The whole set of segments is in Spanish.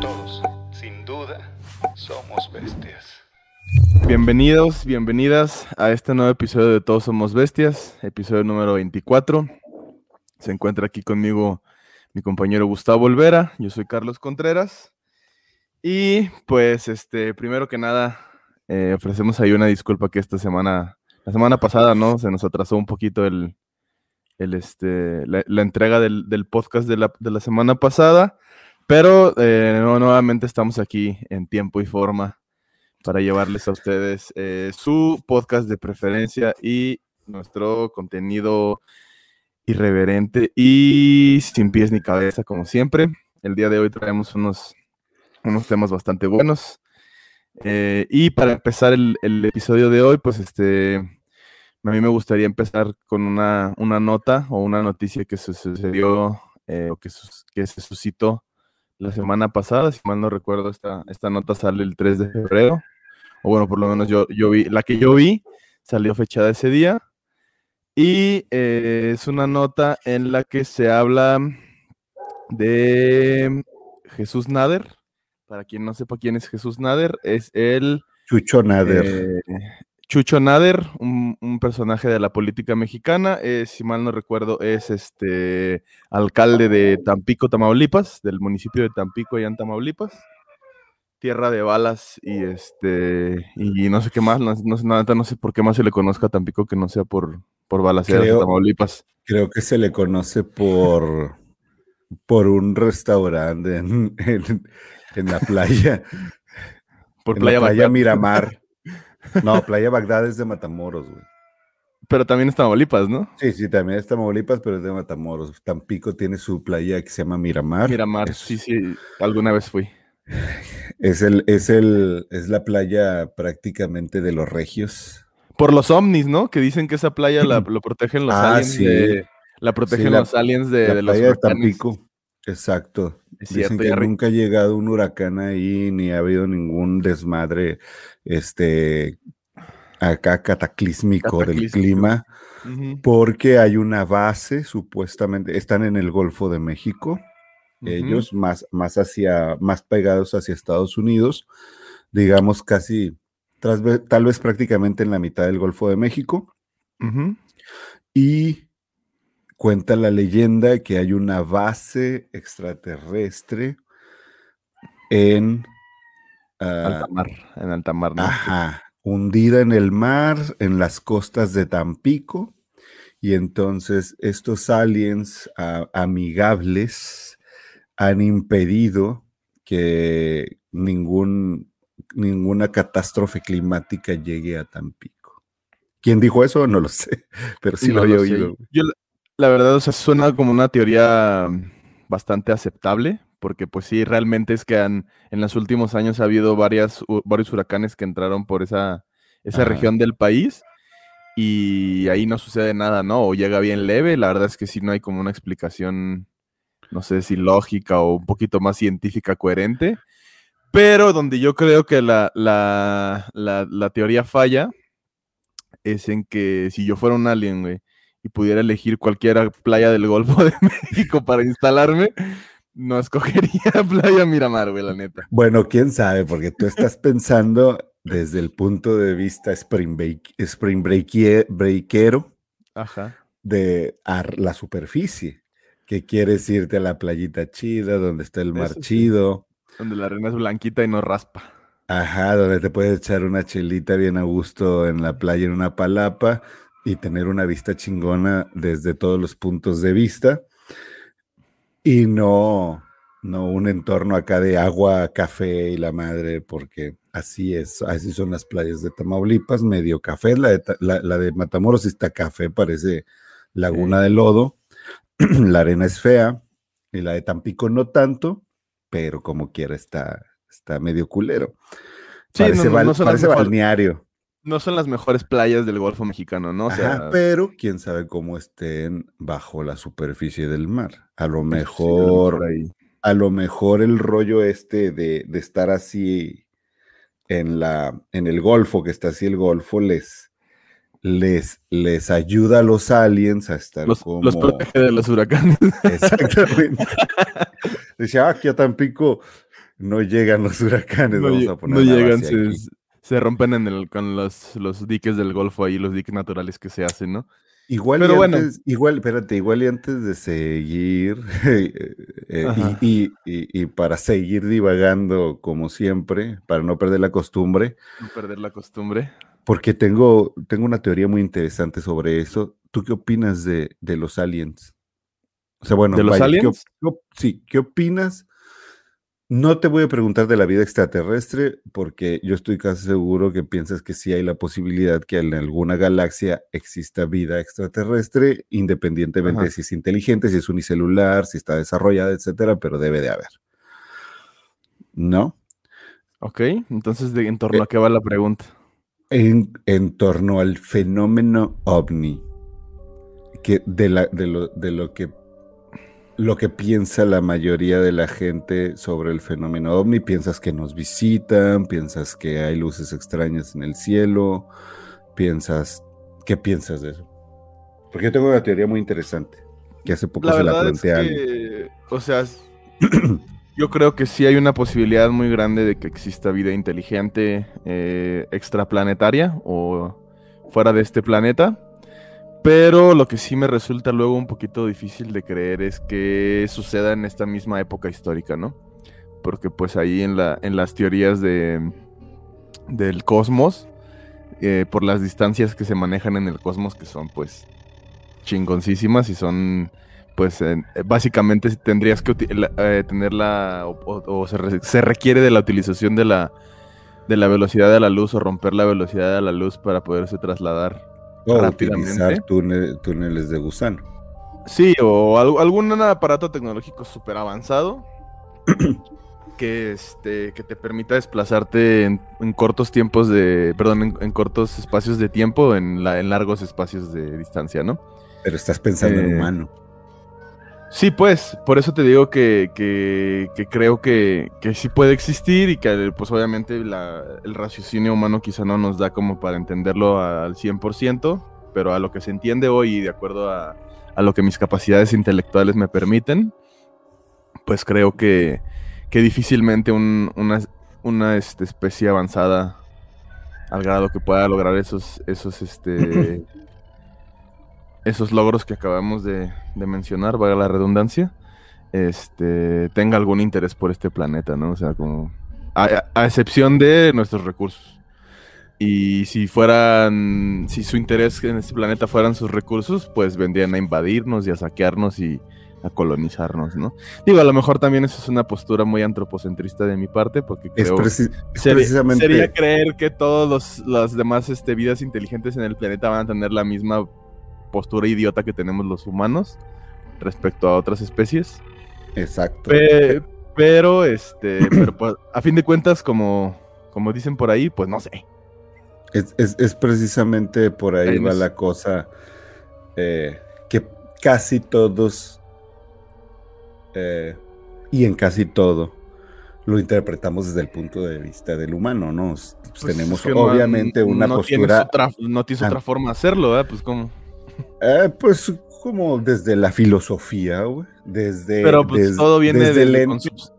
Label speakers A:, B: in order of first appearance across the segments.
A: Todos, sin duda, somos bestias.
B: Bienvenidos, bienvenidas a este nuevo episodio de Todos Somos Bestias, episodio número 24. Se encuentra aquí conmigo mi compañero Gustavo Olvera, yo soy Carlos Contreras. Y pues, este, primero que nada, eh, ofrecemos ahí una disculpa que esta semana, la semana pasada, ¿no? Se nos atrasó un poquito el, el este, la, la entrega del, del podcast de la, de la, semana pasada, pero eh, no, nuevamente estamos aquí en tiempo y forma para llevarles a ustedes eh, su podcast de preferencia y nuestro contenido irreverente y sin pies ni cabeza, como siempre. El día de hoy traemos unos, unos temas bastante buenos. Eh, y para empezar el, el, episodio de hoy, pues este, a mí me gustaría empezar con una, una nota o una noticia que sucedió eh, o que, que, se suscitó la semana pasada. Si mal no recuerdo, esta, esta nota sale el 3 de febrero. O bueno, por lo menos yo, yo vi, la que yo vi salió fechada ese día. Y eh, es una nota en la que se habla de Jesús Nader. Para quien no sepa quién es Jesús Nader, es el...
C: Chucho Nader.
B: Eh, Chucho Nader, un, un, personaje de la política mexicana, eh, si mal no recuerdo, es este alcalde de Tampico, Tamaulipas, del municipio de Tampico, allá en Tamaulipas. Tierra de balas y este y no sé qué más, no, no, no sé por qué más se le conozca a Tampico que no sea por, por balaceras de Tamaulipas.
C: Creo que se le conoce por, por un restaurante en, en, en la playa.
B: Por
C: en
B: playa,
C: la playa Miramar. No, Playa Bagdad es de Matamoros, güey.
B: Pero también es Tamaulipas, ¿no?
C: Sí, sí, también es Tamaulipas, pero es de Matamoros. Tampico tiene su playa que se llama Miramar.
B: Miramar,
C: es,
B: sí, sí, alguna vez fui.
C: Es el, es el, es la playa prácticamente de los regios.
B: Por los ovnis, ¿no? Que dicen que esa playa la, lo protegen los
C: ah,
B: aliens
C: sí.
B: de, la protegen
C: Sí, la-
B: los aliens de,
C: la
B: de los
C: playa de. Tampico. Exacto.
B: Es
C: Dicen que nunca ha llegado un huracán ahí, ni ha habido ningún desmadre, este, acá cataclísmico, del clima, porque hay una base, supuestamente, están en el Golfo de México, ellos más, más hacia, más pegados hacia Estados Unidos, digamos casi, tras tal vez prácticamente en la mitad del Golfo de México, y cuenta la leyenda que hay una base extraterrestre en ah,
B: Alta mar, en alta mar, ¿no?
C: ajá, hundida en el mar, en las costas de Tampico. Y entonces estos aliens ah, amigables han impedido que ningún, ninguna catástrofe climática llegue a Tampico. ¿Quién dijo eso? No lo sé, pero sí
B: No
C: lo había oído.
B: Yo, la- verdad, o sea, suena como una teoría mm, bastante aceptable, porque pues sí, realmente es que han- en los últimos años ha habido varias, varios huracanes que entraron por esa, esa
C: Ajá.
B: región del país y ahí no sucede nada, ¿no? O llega bien leve, la verdad es que sí no hay como una explicación, no sé si lógica o un poquito más científica coherente, pero donde yo creo que la, la, la, la teoría falla es en que si yo fuera un alien, güey, y pudiera elegir cualquier playa del Golfo de México para instalarme, no escogería Playa Miramar, güey, la neta.
C: Bueno, quién sabe, porque tú estás pensando desde el punto de vista spring, break, spring breakie- breakero
B: Ajá.
C: de la superficie, que quieres irte a la playita chida, donde está el mar
B: Eso sí.
C: chido,
B: Donde la arena es blanquita y no raspa.
C: ajá, donde te puedes echar una chelita bien a gusto en la playa, en una palapa, y tener una vista chingona desde todos los puntos de vista, y no, no un entorno acá de agua, café y la madre, porque así es, así son las playas de Tamaulipas, medio café, la de, la, la de Matamoros está café, parece laguna de lodo, la arena es fea, y la de Tampico no tanto, pero como quiera está, está medio culero.
B: Sí,
C: parece
B: no, no, no
C: parece balneario.
B: No son las mejores playas del Golfo mexicano, ¿no? O sea,
C: Ajá, pero quién sabe cómo estén bajo la superficie del mar. A lo
B: sí,
C: mejor, a lo mejor el rollo este de, de estar así en la, en el Golfo, que está así el Golfo, les, les, les ayuda a los aliens a estar
B: Los,
C: como...
B: los protege de los huracanes.
C: Exactamente. Dice, ah, aquí a Tampico no llegan los huracanes,
B: no,
C: vamos a poner
B: no llegan,
C: base
B: se,
C: aquí".
B: se rompen en el, con los, los diques del Golfo ahí, los diques naturales que se hacen, ¿no?
C: Igual
B: Pero
C: y
B: bueno.
C: antes, igual, espérate, igual y antes de seguir eh, y, y- y- para seguir divagando como siempre, para no perder la costumbre,
B: No perder la costumbre.
C: porque tengo, tengo una teoría muy interesante sobre eso. ¿Tú qué opinas de, de los aliens? O sea, bueno,
B: ¿De los
C: vaya, ¿qué
B: aliens?
C: qué sí, ¿qué opinas? No te voy a preguntar de la vida extraterrestre, porque yo estoy casi seguro que piensas que sí hay la posibilidad que en alguna galaxia exista vida extraterrestre, independientemente
B: Ajá.
C: de si es inteligente, si es unicelular, si está desarrollada, etcétera, pero debe de haber. ¿No?
B: Ok, entonces, de, ¿en torno
C: Eh,
B: a qué va la pregunta?
C: En, en torno al fenómeno ovni, que de, la, de, lo, de lo que lo que piensa la mayoría de la gente sobre el fenómeno ovni, piensas que nos visitan, piensas que hay luces extrañas en el cielo, piensas, ¿qué piensas de eso? Porque yo tengo una teoría muy interesante, que hace poco
B: La
C: se la
B: verdad es que, o sea, yo creo que sí hay una posibilidad muy grande de que exista vida inteligente eh, extraplanetaria o fuera de este planeta. Pero lo que sí me resulta luego un poquito difícil de creer es que suceda en esta misma época histórica, ¿no? Porque pues ahí en, la, en las teorías de, del cosmos, eh, por las distancias que se manejan en el cosmos, que son pues chingoncísimas y son pues eh, básicamente tendrías que eh, tener la o, o- se, se requiere de la utilización de la de la velocidad de la luz o romper la velocidad de la luz para poderse trasladar
C: O
B: rápidamente.
C: utilizar túne- túneles de gusano.
B: Sí, o al- algún aparato tecnológico súper avanzado que, este, que te permita desplazarte en, en cortos tiempos de, perdón, en, en cortos espacios de tiempo, en, la- en largos espacios de distancia, ¿no?
C: Pero estás pensando en
B: Eh,
C: humano.
B: Sí, pues, por eso te digo que, que- creo que, que sí puede existir y que pues obviamente la- el raciocinio humano quizá no nos da como para entenderlo al 100%, pero a lo que se entiende hoy y de acuerdo a, a lo que mis capacidades intelectuales me permiten, pues creo que, que difícilmente un- una, una este, especie avanzada al grado que pueda lograr esos, esos, este, esos logros que acabamos de, de mencionar, valga la redundancia, este, tenga algún interés por este planeta, ¿no? O sea, como a, a excepción de nuestros recursos. Y si fueran, si su interés en este planeta fueran sus recursos, pues vendrían a invadirnos y a saquearnos y a colonizarnos, ¿no? Digo, a lo mejor también eso es una postura muy antropocentrista de mi parte, porque
C: Es,
B: creo
C: preci- es
B: Sería-
C: precisamente...
B: Sería creer que todas las demás este, vidas inteligentes en el planeta van a tener la misma postura idiota que tenemos los humanos respecto a otras especies.
C: Exacto.
B: Pe- pero, este, pero pues, a fin de cuentas, como, como dicen por ahí, pues no sé.
C: Es, es- es precisamente por ahí
B: Ahí
C: va
B: nos-
C: la cosa eh, que casi todos eh, y en casi todo lo interpretamos desde el punto de vista del humano, ¿no? S-
B: Pues,
C: Tenemos
B: es que no-
C: obviamente una
B: no tienes
C: postura,
B: otra- no tienes otra forma de hacerlo, ¿verdad? Pues como.
C: Eh, pues como desde la filosofía, güey, desde,
B: Pero pues
C: des-
B: todo viene
C: desde,
B: desde,
C: el ente,
B: concep-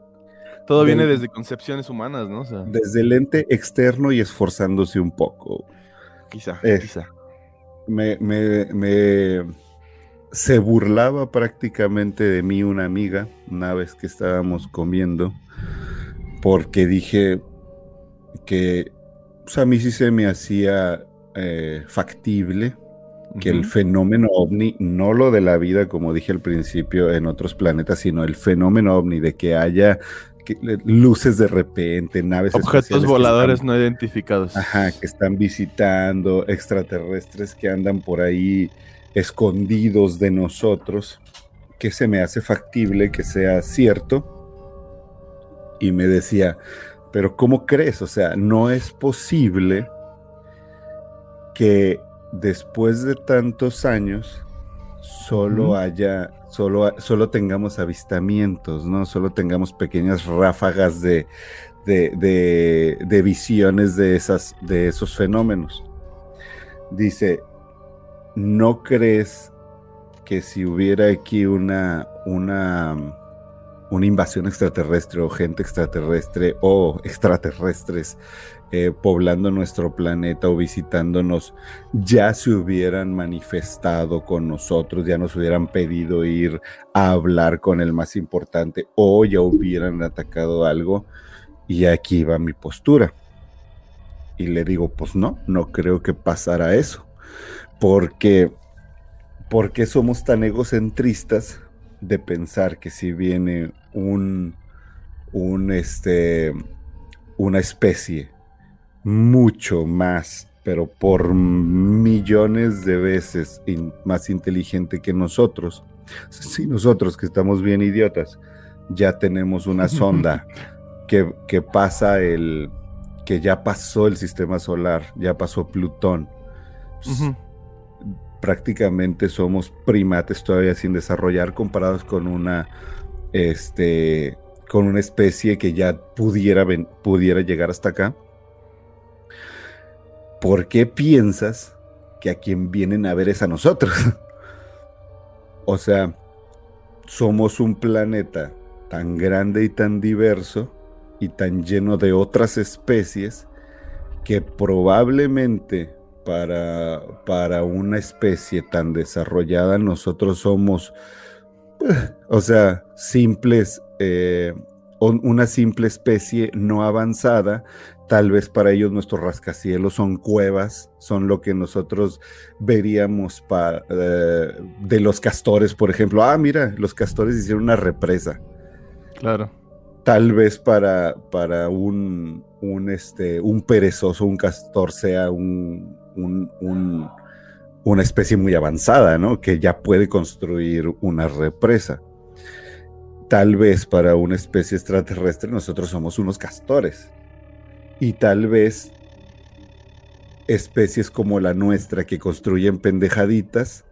B: todo viene desde concepciones humanas, ¿no? O sea,
C: desde el ente externo y esforzándose un poco.
B: quizá,
C: eh,
B: quizá.
C: me, me- me- se burlaba prácticamente de mí una amiga una vez que estábamos comiendo porque dije que pues, a mí sí se me hacía eh, factible que el fenómeno ovni, no lo de la vida como dije al principio en otros planetas, sino el fenómeno ovni de que haya que- luces de repente, naves
B: Objetos voladores
C: están-
B: no identificados.
C: Ajá, que están visitando, extraterrestres que andan por ahí escondidos de nosotros, que se me hace factible que sea cierto. Y me decía, pero ¿cómo crees? O sea, no es posible que después de tantos años solo haya, solo, solo tengamos avistamientos, ¿no? Solo tengamos pequeñas ráfagas de, de, de- de visiones de, esas, de esos fenómenos. Dice, ¿no crees que si hubiera aquí una, una, una invasión extraterrestre o gente extraterrestre o extraterrestres eh, poblando nuestro planeta o visitándonos, ya se hubieran manifestado con nosotros, ya nos hubieran pedido ir a hablar con el más importante o ya hubieran atacado algo. Y aquí va mi postura. Y le digo, pues no, no creo que pasara eso. Porque, porque somos tan egocentristas de pensar que si viene un, un este, una especie mucho más, pero por millones de veces más inteligente que nosotros. Si nosotros que estamos bien idiotas, ya tenemos una sonda que, que pasa el, que ya pasó el sistema solar, ya pasó Plutón. Pues, prácticamente somos primates todavía sin desarrollar comparados con una, este, con una especie que ya pudiera, pudiera llegar hasta acá. ¿Por qué piensas que a quien vienen a ver es a nosotros? o sea, somos un planeta tan grande y tan diverso y tan lleno de otras especies que probablemente para, para una especie tan desarrollada nosotros somos, o sea, simples, eh, una simple especie no avanzada Tal vez para ellos nuestros rascacielos son cuevas, son lo que nosotros veríamos eh, de los castores, por ejemplo. Ah, mira, los castores hicieron una represa.
B: Claro.
C: Tal vez para, para un, un, este, un perezoso, un castor sea un, una especie muy avanzada, ¿no? Que ya puede construir una represa. Tal vez para una especie extraterrestre nosotros somos unos castores y tal vez especies como la nuestra que construyen pendejaditas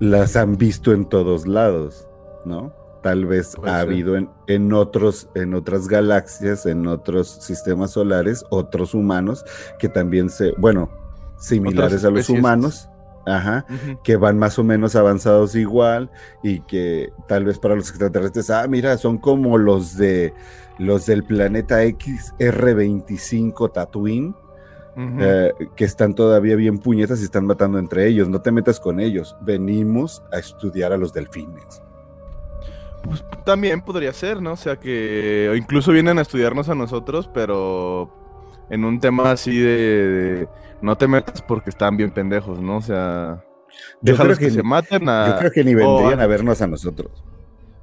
C: las han visto en todos lados, ¿no? Tal vez ha habido en, en, otros, en otras galaxias, en otros sistemas solares, otros humanos que también se, bueno, similares a los humanos, ajá, que van más o menos avanzados igual y que tal vez para los extraterrestres, ah, mira, son como los de los del planeta X R25 Tatooine, eh, que están todavía bien puñetas y están matando entre ellos. No te metas con ellos. Venimos a estudiar a los delfines.
B: Pues también podría ser, ¿no? O sea que incluso vienen a estudiarnos a nosotros, pero en un tema así de, no te metas porque están bien pendejos, ¿no? O sea, déjalos que, se maten a...
C: Yo creo que ni vendrían a vernos a nosotros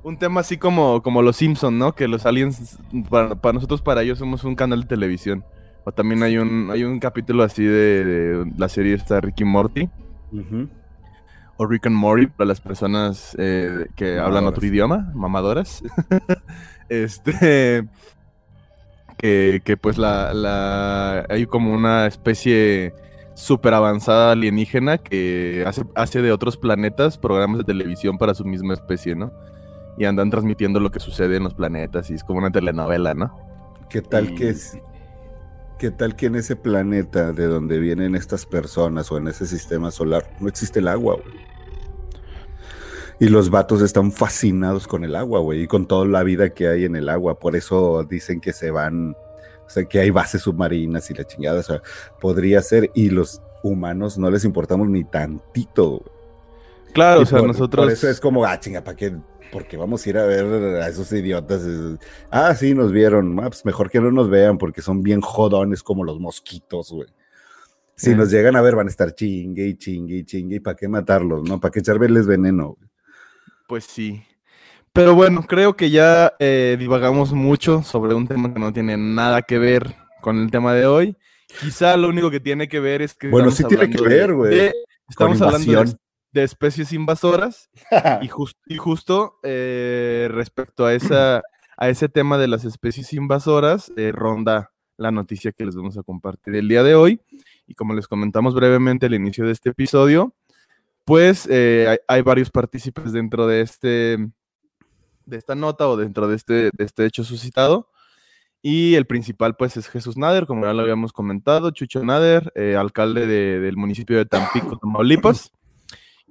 B: un tema así como, como los Simpsons, ¿no? Que los aliens, para, nosotros, para ellos somos un canal de televisión. O también hay un, hay un capítulo así de, la serie esta Ricky Morty. O Rick and Morty para las personas eh, que hablan otro idioma, mamadoras. este. Que, que pues la, la, hay como una especie súper avanzada alienígena que hace, hace de otros planetas programas de televisión para su misma especie, ¿no? Y andan transmitiendo lo que sucede en los planetas y es como una telenovela, ¿no?
C: ¿Qué tal que es? ¿Qué tal que en ese planeta de donde vienen estas personas o en ese sistema solar no existe el agua, güey? Y los vatos están fascinados con el agua, güey, y con toda la vida que hay en el agua. Por eso dicen que se van, o sea, que hay bases submarinas y la chingada. O sea, podría ser. Y los humanos no les importamos ni tantito,
B: Claro, o sea, nosotros.
C: Por eso es como, ah, chinga, ¿para qué porque vamos a ir a ver a esos idiotas. Ah, sí, nos vieron. Ah, pues mejor que no nos vean porque son bien jodones como los mosquitos, güey. Si nos llegan a ver, van a estar chingue y chingue y chingue. ¿Y para qué matarlos, no? ¿Para qué echarles veneno?
B: Pues sí. Pero bueno, creo que ya eh, divagamos mucho sobre un tema que no tiene nada que ver con el tema de hoy. Quizá lo único que tiene que ver es que.
C: Bueno, sí tiene que ver, güey.
B: Estamos hablando de, de especies invasoras y, y, justo eh, respecto a, esa, a ese tema de las especies invasoras eh, ronda la noticia que les vamos a compartir el día de hoy. Y como les comentamos brevemente al inicio de este episodio pues eh, hay, varios partícipes dentro de este de esta nota o dentro de este, de este hecho suscitado. Y el principal pues es Jesús Nader, como ya lo habíamos comentado, Chucho Nader, alcalde del municipio de Tampico, Tamaulipas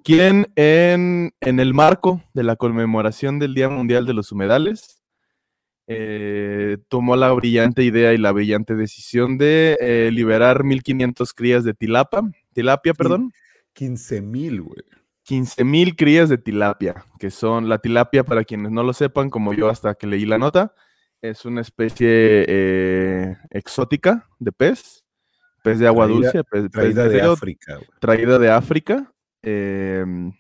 B: quien en, en el marco de la conmemoración del Día Mundial de los Humedales eh, tomó la brillante idea y la brillante decisión de eh, liberar 1500 crías de tilapa, tilapia, perdón.
C: 15 mil, güey.
B: 15 mil crías de tilapia, que son la tilapia, para quienes no lo sepan, como yo hasta que leí la nota, es una especie eh, exótica de pez, pez de agua
C: Traída-
B: dulce, pez,
C: de
B: río,
C: África,
B: traída de África, em,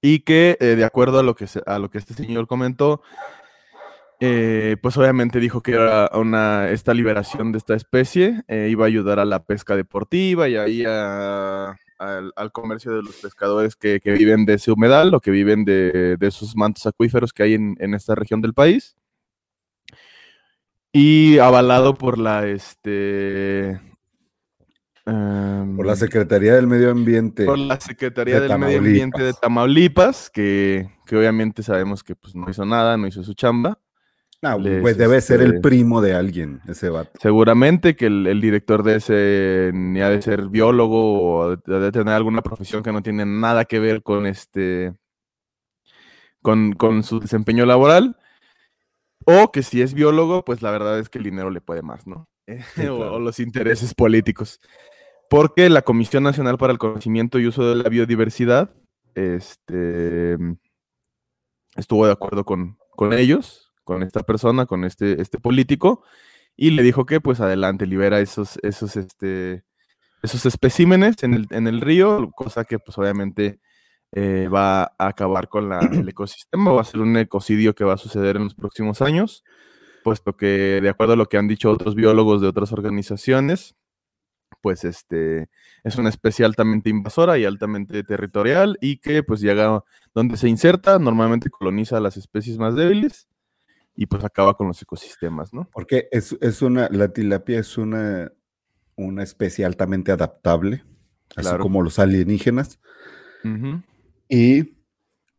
B: y que eh, de acuerdo a lo que, a lo que este señor comentó, eh, pues obviamente dijo que era esta liberación de esta especie eh, iba a ayudar a la pesca deportiva y ahí al comercio de los pescadores que, que viven de ese humedal o que viven de, de esos mantos acuíferos que hay en, en esta región del país. Y avalado por la, este... em,
C: Por la Secretaría del Medio Ambiente.
B: por la Secretaría
C: de
B: del Medio Ambiente de
C: Tamaulipas.
B: Tamaulipas, que, que obviamente sabemos que pues, no hizo nada, no hizo su chamba.
C: Ah,
B: les,
C: pues debe ser el
B: este,
C: primo de alguien, ese vato.
B: Seguramente que el, el director de ese ni ha de ser biólogo o de, de tener alguna profesión que no tiene nada que ver con este con, con su desempeño laboral. O que si es biólogo, pues la verdad es que el dinero le puede más, ¿no?
C: claro.
B: o los intereses políticos. Porque la Comisión Nacional para el Conocimiento y Uso de la Biodiversidad este, estuvo de acuerdo con, con ellos, con esta persona, con este, este político, y le dijo que pues adelante, libera esos, esos, este, esos especímenes en el, en el río, cosa que pues obviamente eh, va a acabar con la- el ecosistema, va a ser un ecocidio que va a suceder en los próximos años, puesto que de acuerdo a lo que han dicho otros biólogos de otras organizaciones, pues este es una especie altamente invasora y altamente territorial y que pues llega donde se inserta, normalmente coloniza a las especies más débiles y pues acaba con los ecosistemas, ¿no?
C: Porque es, es una, la tilapia es una, una especie altamente adaptable, así como los alienígenas. Y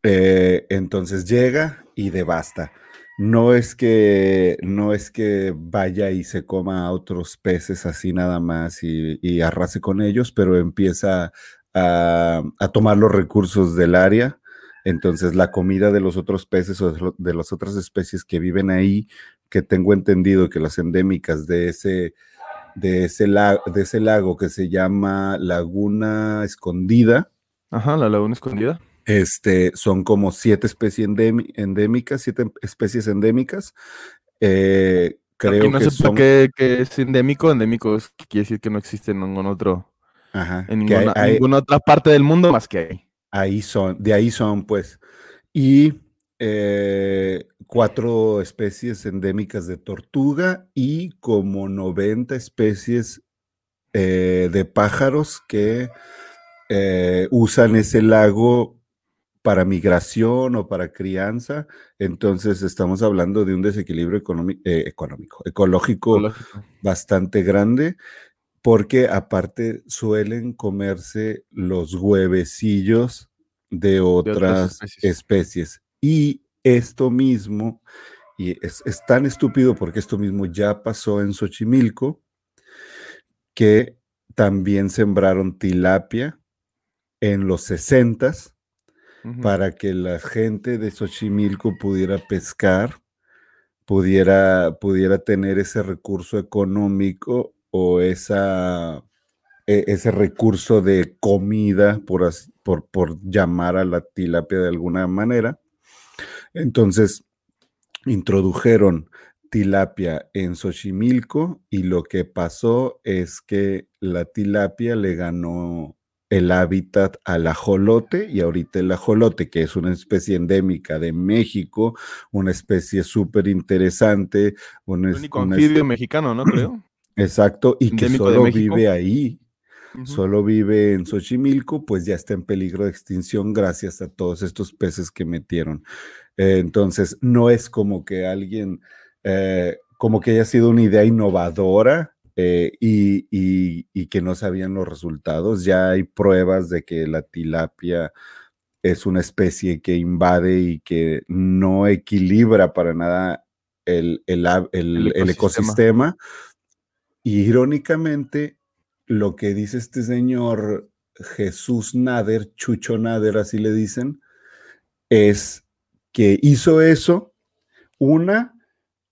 C: eh, entonces llega y devasta. No es que no es que vaya y se coma a otros peces así nada más y, y arrase con ellos, pero empieza a, a tomar los recursos del área. Entonces la comida de los otros peces o de las otras especies que viven ahí, que tengo entendido que las endémicas de ese, de ese, la- de ese lago que se llama Laguna Escondida,
B: Ajá, la laguna escondida.
C: Este, son como siete especies endémi- endémicas, siete em- especies endémicas. Eh, creo
B: Aquí no
C: que
B: sé
C: son,
B: por qué que es endémico. Endémico es, quiere decir que no existe en ningún otro,
C: ajá,
B: en
C: que hay-
B: ninguna,
C: hay-
B: ninguna otra parte del mundo más que ahí.
C: ahí son, de ahí son, pues. Y eh, cuatro especies endémicas de tortuga y como 90 especies eh, de pájaros que eh, usan ese lago para migración o para crianza. Entonces estamos hablando de un desequilibrio económico, económico ecológico
B: Ecológico.
C: bastante grande, porque aparte suelen comerse los huevecillos de
B: otras
C: otras
B: especies.
C: especies. Y esto mismo, y es, es tan estúpido porque esto mismo ya pasó en Xochimilco, que también sembraron tilapia en los 60s Para que la gente de Xochimilco pudiera pescar, pudiera, pudiera tener ese recurso económico o esa, e- ese recurso de comida, por, por, por llamar a la tilapia de alguna manera. Entonces, introdujeron tilapia en Xochimilco y lo que pasó es que la tilapia le ganó el hábitat al ajolote y ahorita el ajolote, que es una especie endémica de México, una especie súper interesante, una,
B: El
C: es-
B: único
C: una
B: anfibio
C: es-
B: mexicano, ¿no? Creo.
C: exacto, y que
B: endémico
C: solo vive ahí, solo vive en Xochimilco, pues ya está en peligro de extinción gracias a todos estos peces que metieron. Eh, entonces, no es como que alguien, eh, como que haya sido una idea innovadora eh, y, y- y que no sabían los resultados. Ya hay pruebas de que la tilapia es una especie que invade y que no equilibra para nada El el
B: ecosistema.
C: ecosistema. Y irónicamente, lo que dice este señor Jesús Nader, Chucho Nader, así le dicen, es que hizo eso, una,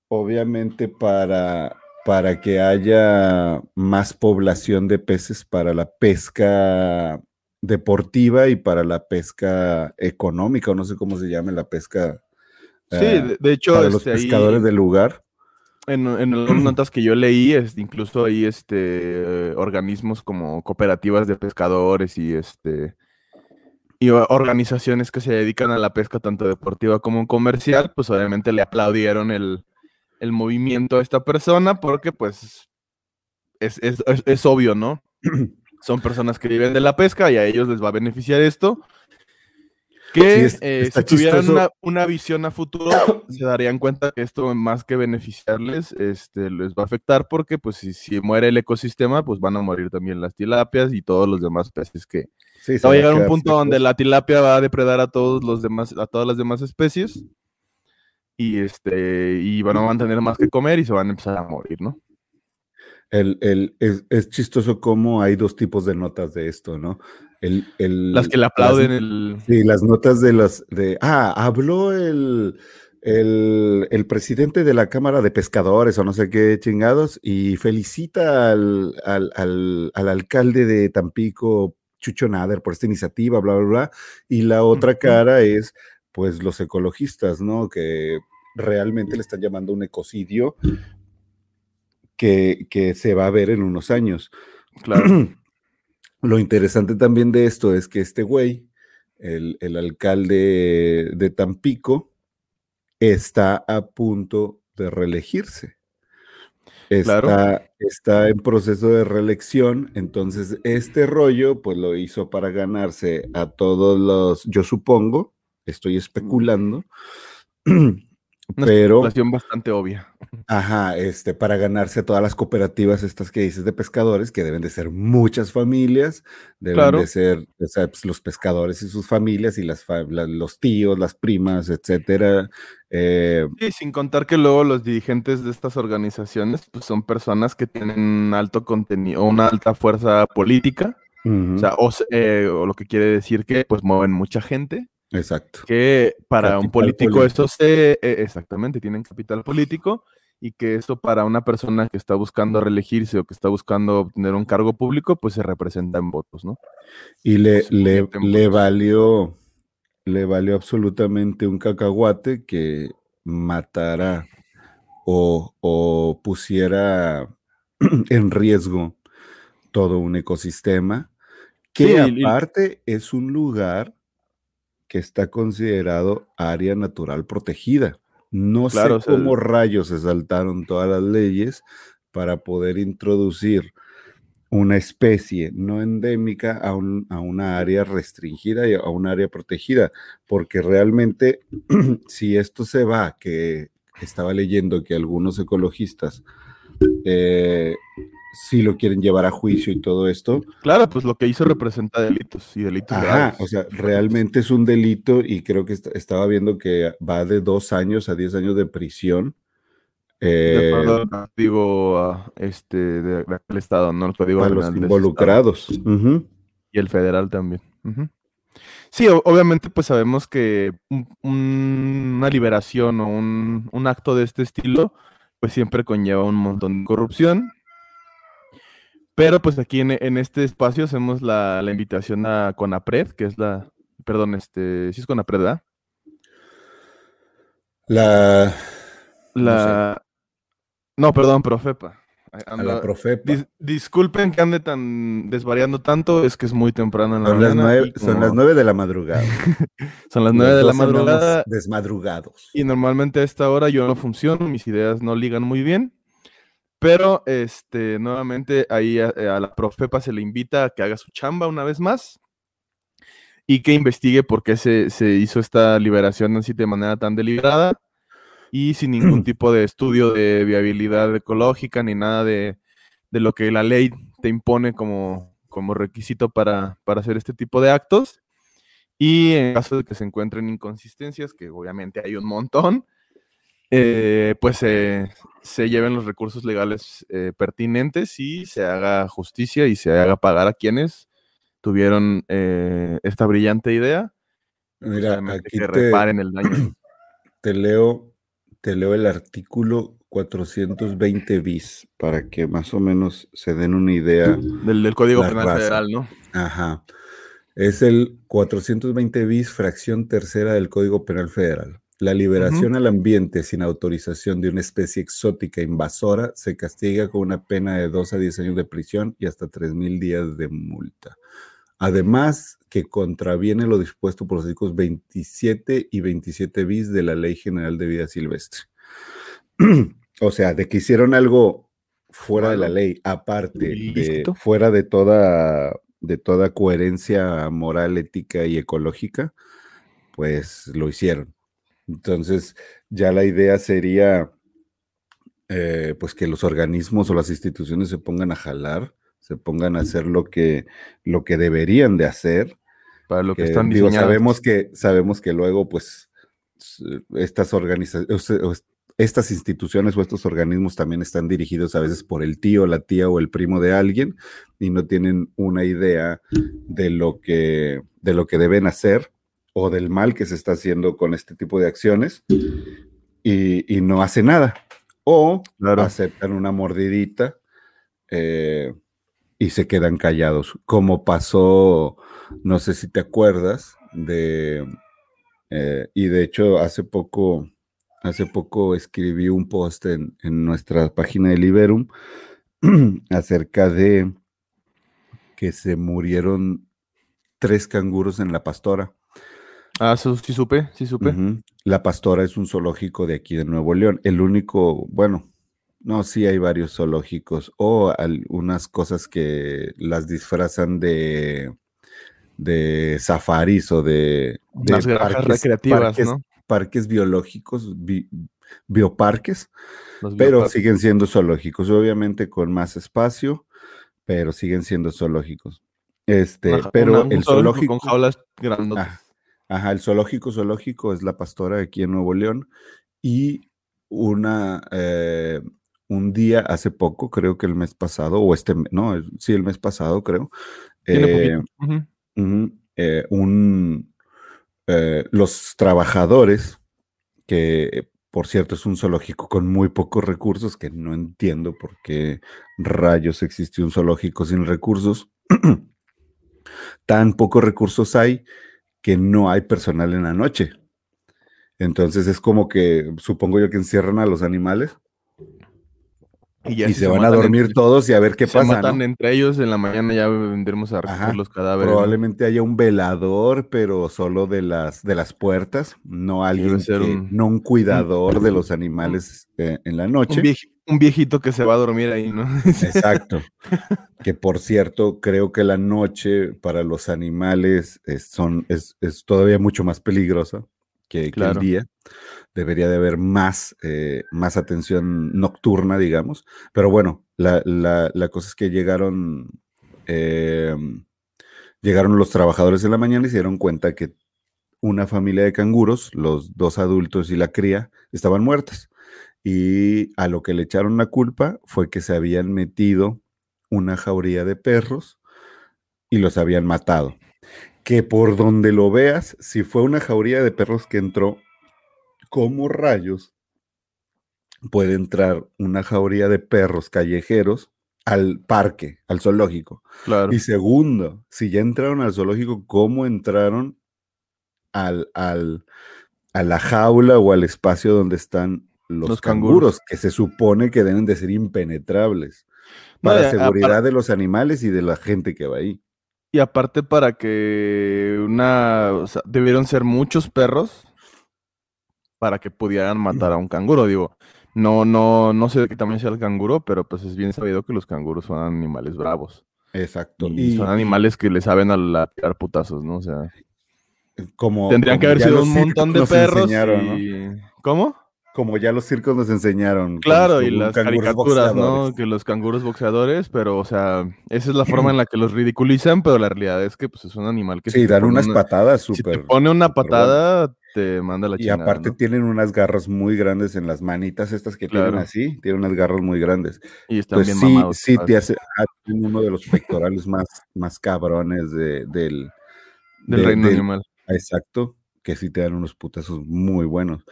C: obviamente para, para que haya más población de peces para la pesca deportiva y para la pesca económica, o no sé cómo se llame la pesca.
B: Sí,
C: eh,
B: de, hecho,
C: para los
B: este, ahí-
C: pescadores del lugar.
B: En, en algunas notas que yo leí, es, incluso hay este, eh, organismos como cooperativas de pescadores y, este, y organizaciones que se dedican a la pesca tanto deportiva como comercial, pues obviamente le aplaudieron el, el movimiento a esta persona porque pues es, es- es- es obvio, ¿no? Son personas que viven de la pesca y a ellos les va a beneficiar esto. Que
C: Sí,
B: eh, si tuvieran una, una visión a futuro, se darían cuenta que esto más que beneficiarles, este, les va a afectar porque pues si, si muere el ecosistema, pues van a morir también las tilapias y todos los demás peces que...
C: Sí,
B: Va a llegar un
C: quedar
B: punto donde la tilapia va a depredar a todos los demás, a todas las demás especies y este, y van a mantener más que comer y se van a empezar a morir, ¿no?
C: El, el- es, es chistoso cómo hay dos tipos de notas de esto, ¿no? El, el-
B: Las que le
C: las-
B: aplauden el...
C: Sí, las notas de las de ah, habló el, el, el presidente de la Cámara de Pescadores o no sé qué chingados y felicita al, al, al- al alcalde de Tampico, Chucho Nader, por esta iniciativa, bla, bla, bla. Y la otra cara es, pues, los ecologistas, ¿no? Que realmente le están llamando un ecocidio que, que se va a ver en unos años.
B: Claro.
C: Lo interesante también de esto es que este güey, el, el alcalde de Tampico, está a punto de reelegirse. Está,
B: Claro.
C: está en proceso de reelección, entonces este rollo pues lo hizo para ganarse a todos los, yo supongo, estoy especulando,
B: Una
C: pero...
B: especulación bastante obvia.
C: Ajá, este, para ganarse todas las cooperativas estas que dices de pescadores, que deben de ser muchas familias, deben
B: Claro.
C: de ser o sea, pues, los pescadores y sus familias y las, fa- la- los tíos, las primas, etcétera. eh,
B: Sí, sin contar que luego los dirigentes de estas organizaciones pues son personas que tienen alto contenido, una alta fuerza política, o sea, o, se- eh, o lo que quiere decir que pues mueven mucha gente,
C: exacto.
B: que para un político
C: político.
B: eso se, eh, exactamente, tienen capital político y que eso para una persona que está buscando reelegirse o que está buscando obtener un cargo público, pues se representa en votos, ¿no?
C: Y le, le, valió, le valió absolutamente un cacahuate que matara o, o pusiera en riesgo todo un ecosistema, que
B: Sí, y-
C: aparte es un lugar que está considerado área natural protegida. No
B: Claro,
C: sé cómo rayos se saltaron todas las leyes para poder introducir una especie no endémica a, un- a una área restringida y a un área protegida, porque realmente si esto se va, que estaba leyendo que algunos ecologistas eh, sí lo quieren llevar a juicio y todo esto,
B: Claro, pues lo que hizo representa delitos y delitos
C: Ajá,
B: graves.
C: o sea, realmente es un delito y creo que est- estaba viendo que va de dos años a diez años de prisión.
B: De
C: eh,
B: al código ah, este, de, de estado, ¿no? El código
C: para los
B: de
C: involucrados.
B: Y el federal también. Sí, obviamente, pues sabemos que un- un- una liberación o un, un acto de este estilo, pues siempre conlleva un montón de corrupción. Pero pues aquí en, en este espacio hacemos la, la invitación a Conapred, que es la, perdón, este, sí es Conapred, ¿verdad?
C: La,
B: La, no, perdón, Profepa.
C: A la Profepa.
B: Dis- disculpen que ande tan desvariando tanto, es que es muy temprano en la
C: Son las,
B: mañana.
C: nueve,
B: y
C: son las nueve de la madrugada.
B: son las nueve de la madrugada
C: Desmadrugados.
B: y normalmente a esta hora yo no funciono, mis ideas no ligan muy bien. Pero este, nuevamente ahí a, a la Profepa se le invita a que haga su chamba una vez más y que investigue por qué se, se hizo esta liberación así de manera tan deliberada y sin ningún tipo de estudio de viabilidad ecológica ni nada de, de lo que la ley te impone como, como requisito para, para hacer este tipo de actos. Y en caso de que se encuentren inconsistencias, que obviamente hay un montón, eh, pues eh, se lleven los recursos legales eh, pertinentes y se haga justicia y se haga pagar a quienes tuvieron eh, esta brillante idea.
C: Mira, aquí
B: que
C: te,
B: reparen el daño.
C: te leo, te leo el artículo 420 bis para que más o menos se den una idea.
B: Del, del Código Penal
C: raza.
B: Federal, ¿no?
C: Ajá. Es el 420 bis, fracción tercera del Código Penal Federal. La liberación al ambiente sin autorización de una especie exótica invasora se castiga con una pena de 2 a 10 años de prisión y hasta 3 mil días de multa. Además, que contraviene lo dispuesto por los artículos 27 y 27 bis de la Ley General de Vida Silvestre. o sea, de que hicieron algo fuera de la ley, aparte de fuera de toda de toda coherencia moral, ética y ecológica, pues lo hicieron. Entonces, ya la idea sería eh, pues que los organismos o las instituciones se pongan a jalar, se pongan a hacer lo que, lo que deberían de hacer.
B: Para lo que,
C: que,
B: están
C: digo, sabemos que sabemos que luego pues estas organizaciones estas instituciones o estos organismos también están dirigidos a veces por el tío, la tía o el primo de alguien y no tienen una idea de lo que de lo que deben hacer o del mal que se está haciendo con este tipo de acciones y, y no hace nada o
B: Claro.
C: aceptan una mordidita eh, y se quedan callados, como pasó, no sé si te acuerdas, de, eh, y de hecho hace poco, hace poco escribí un post en, en nuestra página de Liberum acerca de que se murieron tres canguros en la pastora.
B: Ah, sí supe, sí supe.
C: La Pastora es un zoológico de aquí de Nuevo León. El único, bueno, no, sí hay varios zoológicos o algunas cosas que las disfrazan de, de safaris o de, de
B: Las granjas recreativas,
C: parques,
B: ¿no?
C: parques biológicos, bi- bioparques,
B: Los
C: pero
B: bioparques.
C: siguen siendo zoológicos, obviamente con más espacio, pero siguen siendo zoológicos. Este, pero
B: una-
C: el
B: zoológico
C: zoológico
B: con jaulas grandotas.
C: Ah, Ajá, el zoológico zoológico es la pastora aquí en Nuevo León y una eh, un día hace poco, creo que el mes pasado o este, no, el- sí el mes pasado creo, eh, eh, un los trabajadores que por cierto es un zoológico con muy pocos recursos que no entiendo por qué rayos existe un zoológico sin recursos. Tan pocos recursos hay que no hay personal en la noche. Entonces es como que supongo yo que encierran a los animales
B: ya
C: y
B: si
C: se van a
B: matan
C: dormir
B: entre-
C: todos y a ver qué
B: se
C: pasa.
B: matan
C: ¿no?
B: entre ellos en la mañana ya vendremos a recoger
C: Ajá,
B: los cadáveres. ¿no?
C: Probablemente haya un velador, pero solo de las, de las puertas, no alguien que-
B: un-
C: no un cuidador de los animales eh, en la noche.
B: Un, vieji- un viejito que se va a dormir ahí, ¿no?
C: Exacto. que por cierto, creo que la noche para los animales es, son, es, es todavía mucho más peligrosa que, que
B: Claro.
C: el día. Debería de haber más, eh, más atención nocturna, digamos. Pero bueno, la, la- la cosa es que llegaron, eh, llegaron los trabajadores en la mañana y se dieron cuenta que una familia de canguros, los dos adultos y la cría, estaban muertas. Y a lo que le echaron la culpa fue que se habían metido una jauría de perros y los habían matado. Que por donde lo veas, si fue una jauría de perros que entró, ¿cómo rayos puede entrar una jauría de perros callejeros al parque, al zoológico?
B: Claro.
C: Y segundo, si ya entraron al zoológico, ¿cómo entraron al, al- a la jaula o al espacio donde están los,
B: Los
C: canguros,
B: canguros.
C: que se supone que deben de ser impenetrables
B: No,
C: para
B: a-
C: seguridad de los animales y de la gente que va ahí?
B: Y aparte para que una, o sea, debieron ser muchos perros para que pudieran matar a un canguro, digo. No, no, no sé de qué tamaño sea el canguro, pero pues es bien sabido que los canguros son animales bravos.
C: Exacto.
B: Y,
C: Y,
B: son animales que le saben a la tirar putazos, ¿no? O sea,
C: como
B: tendrían que haber sido un montón de perros y... ¿Cómo?
C: Como ya los circos nos enseñaron.
B: Claro, y las caricaturas, ¿no? Que los canguros boxeadores, pero, o sea, esa es la forma en la que los ridiculizan, pero la realidad es que, pues, es un animal que
C: Sí, dan unas
B: una-
C: patadas
B: Si te
C: súper.
B: pone una
C: súper
B: patada, te manda la
C: Y
B: chingada.
C: aparte
B: ¿no?
C: tienen unas garras muy grandes en las manitas estas que tienen así, tienen unas garras muy grandes.
B: Y están
C: Pues
B: bien
C: sí,
B: mamados.
C: sí
B: ¿sabes?
C: te hace ah, uno de los pectorales más, más cabrones de- del,
B: Del
C: de-
B: reino
C: del-
B: animal.
C: Exacto, que sí te dan unos putazos muy buenos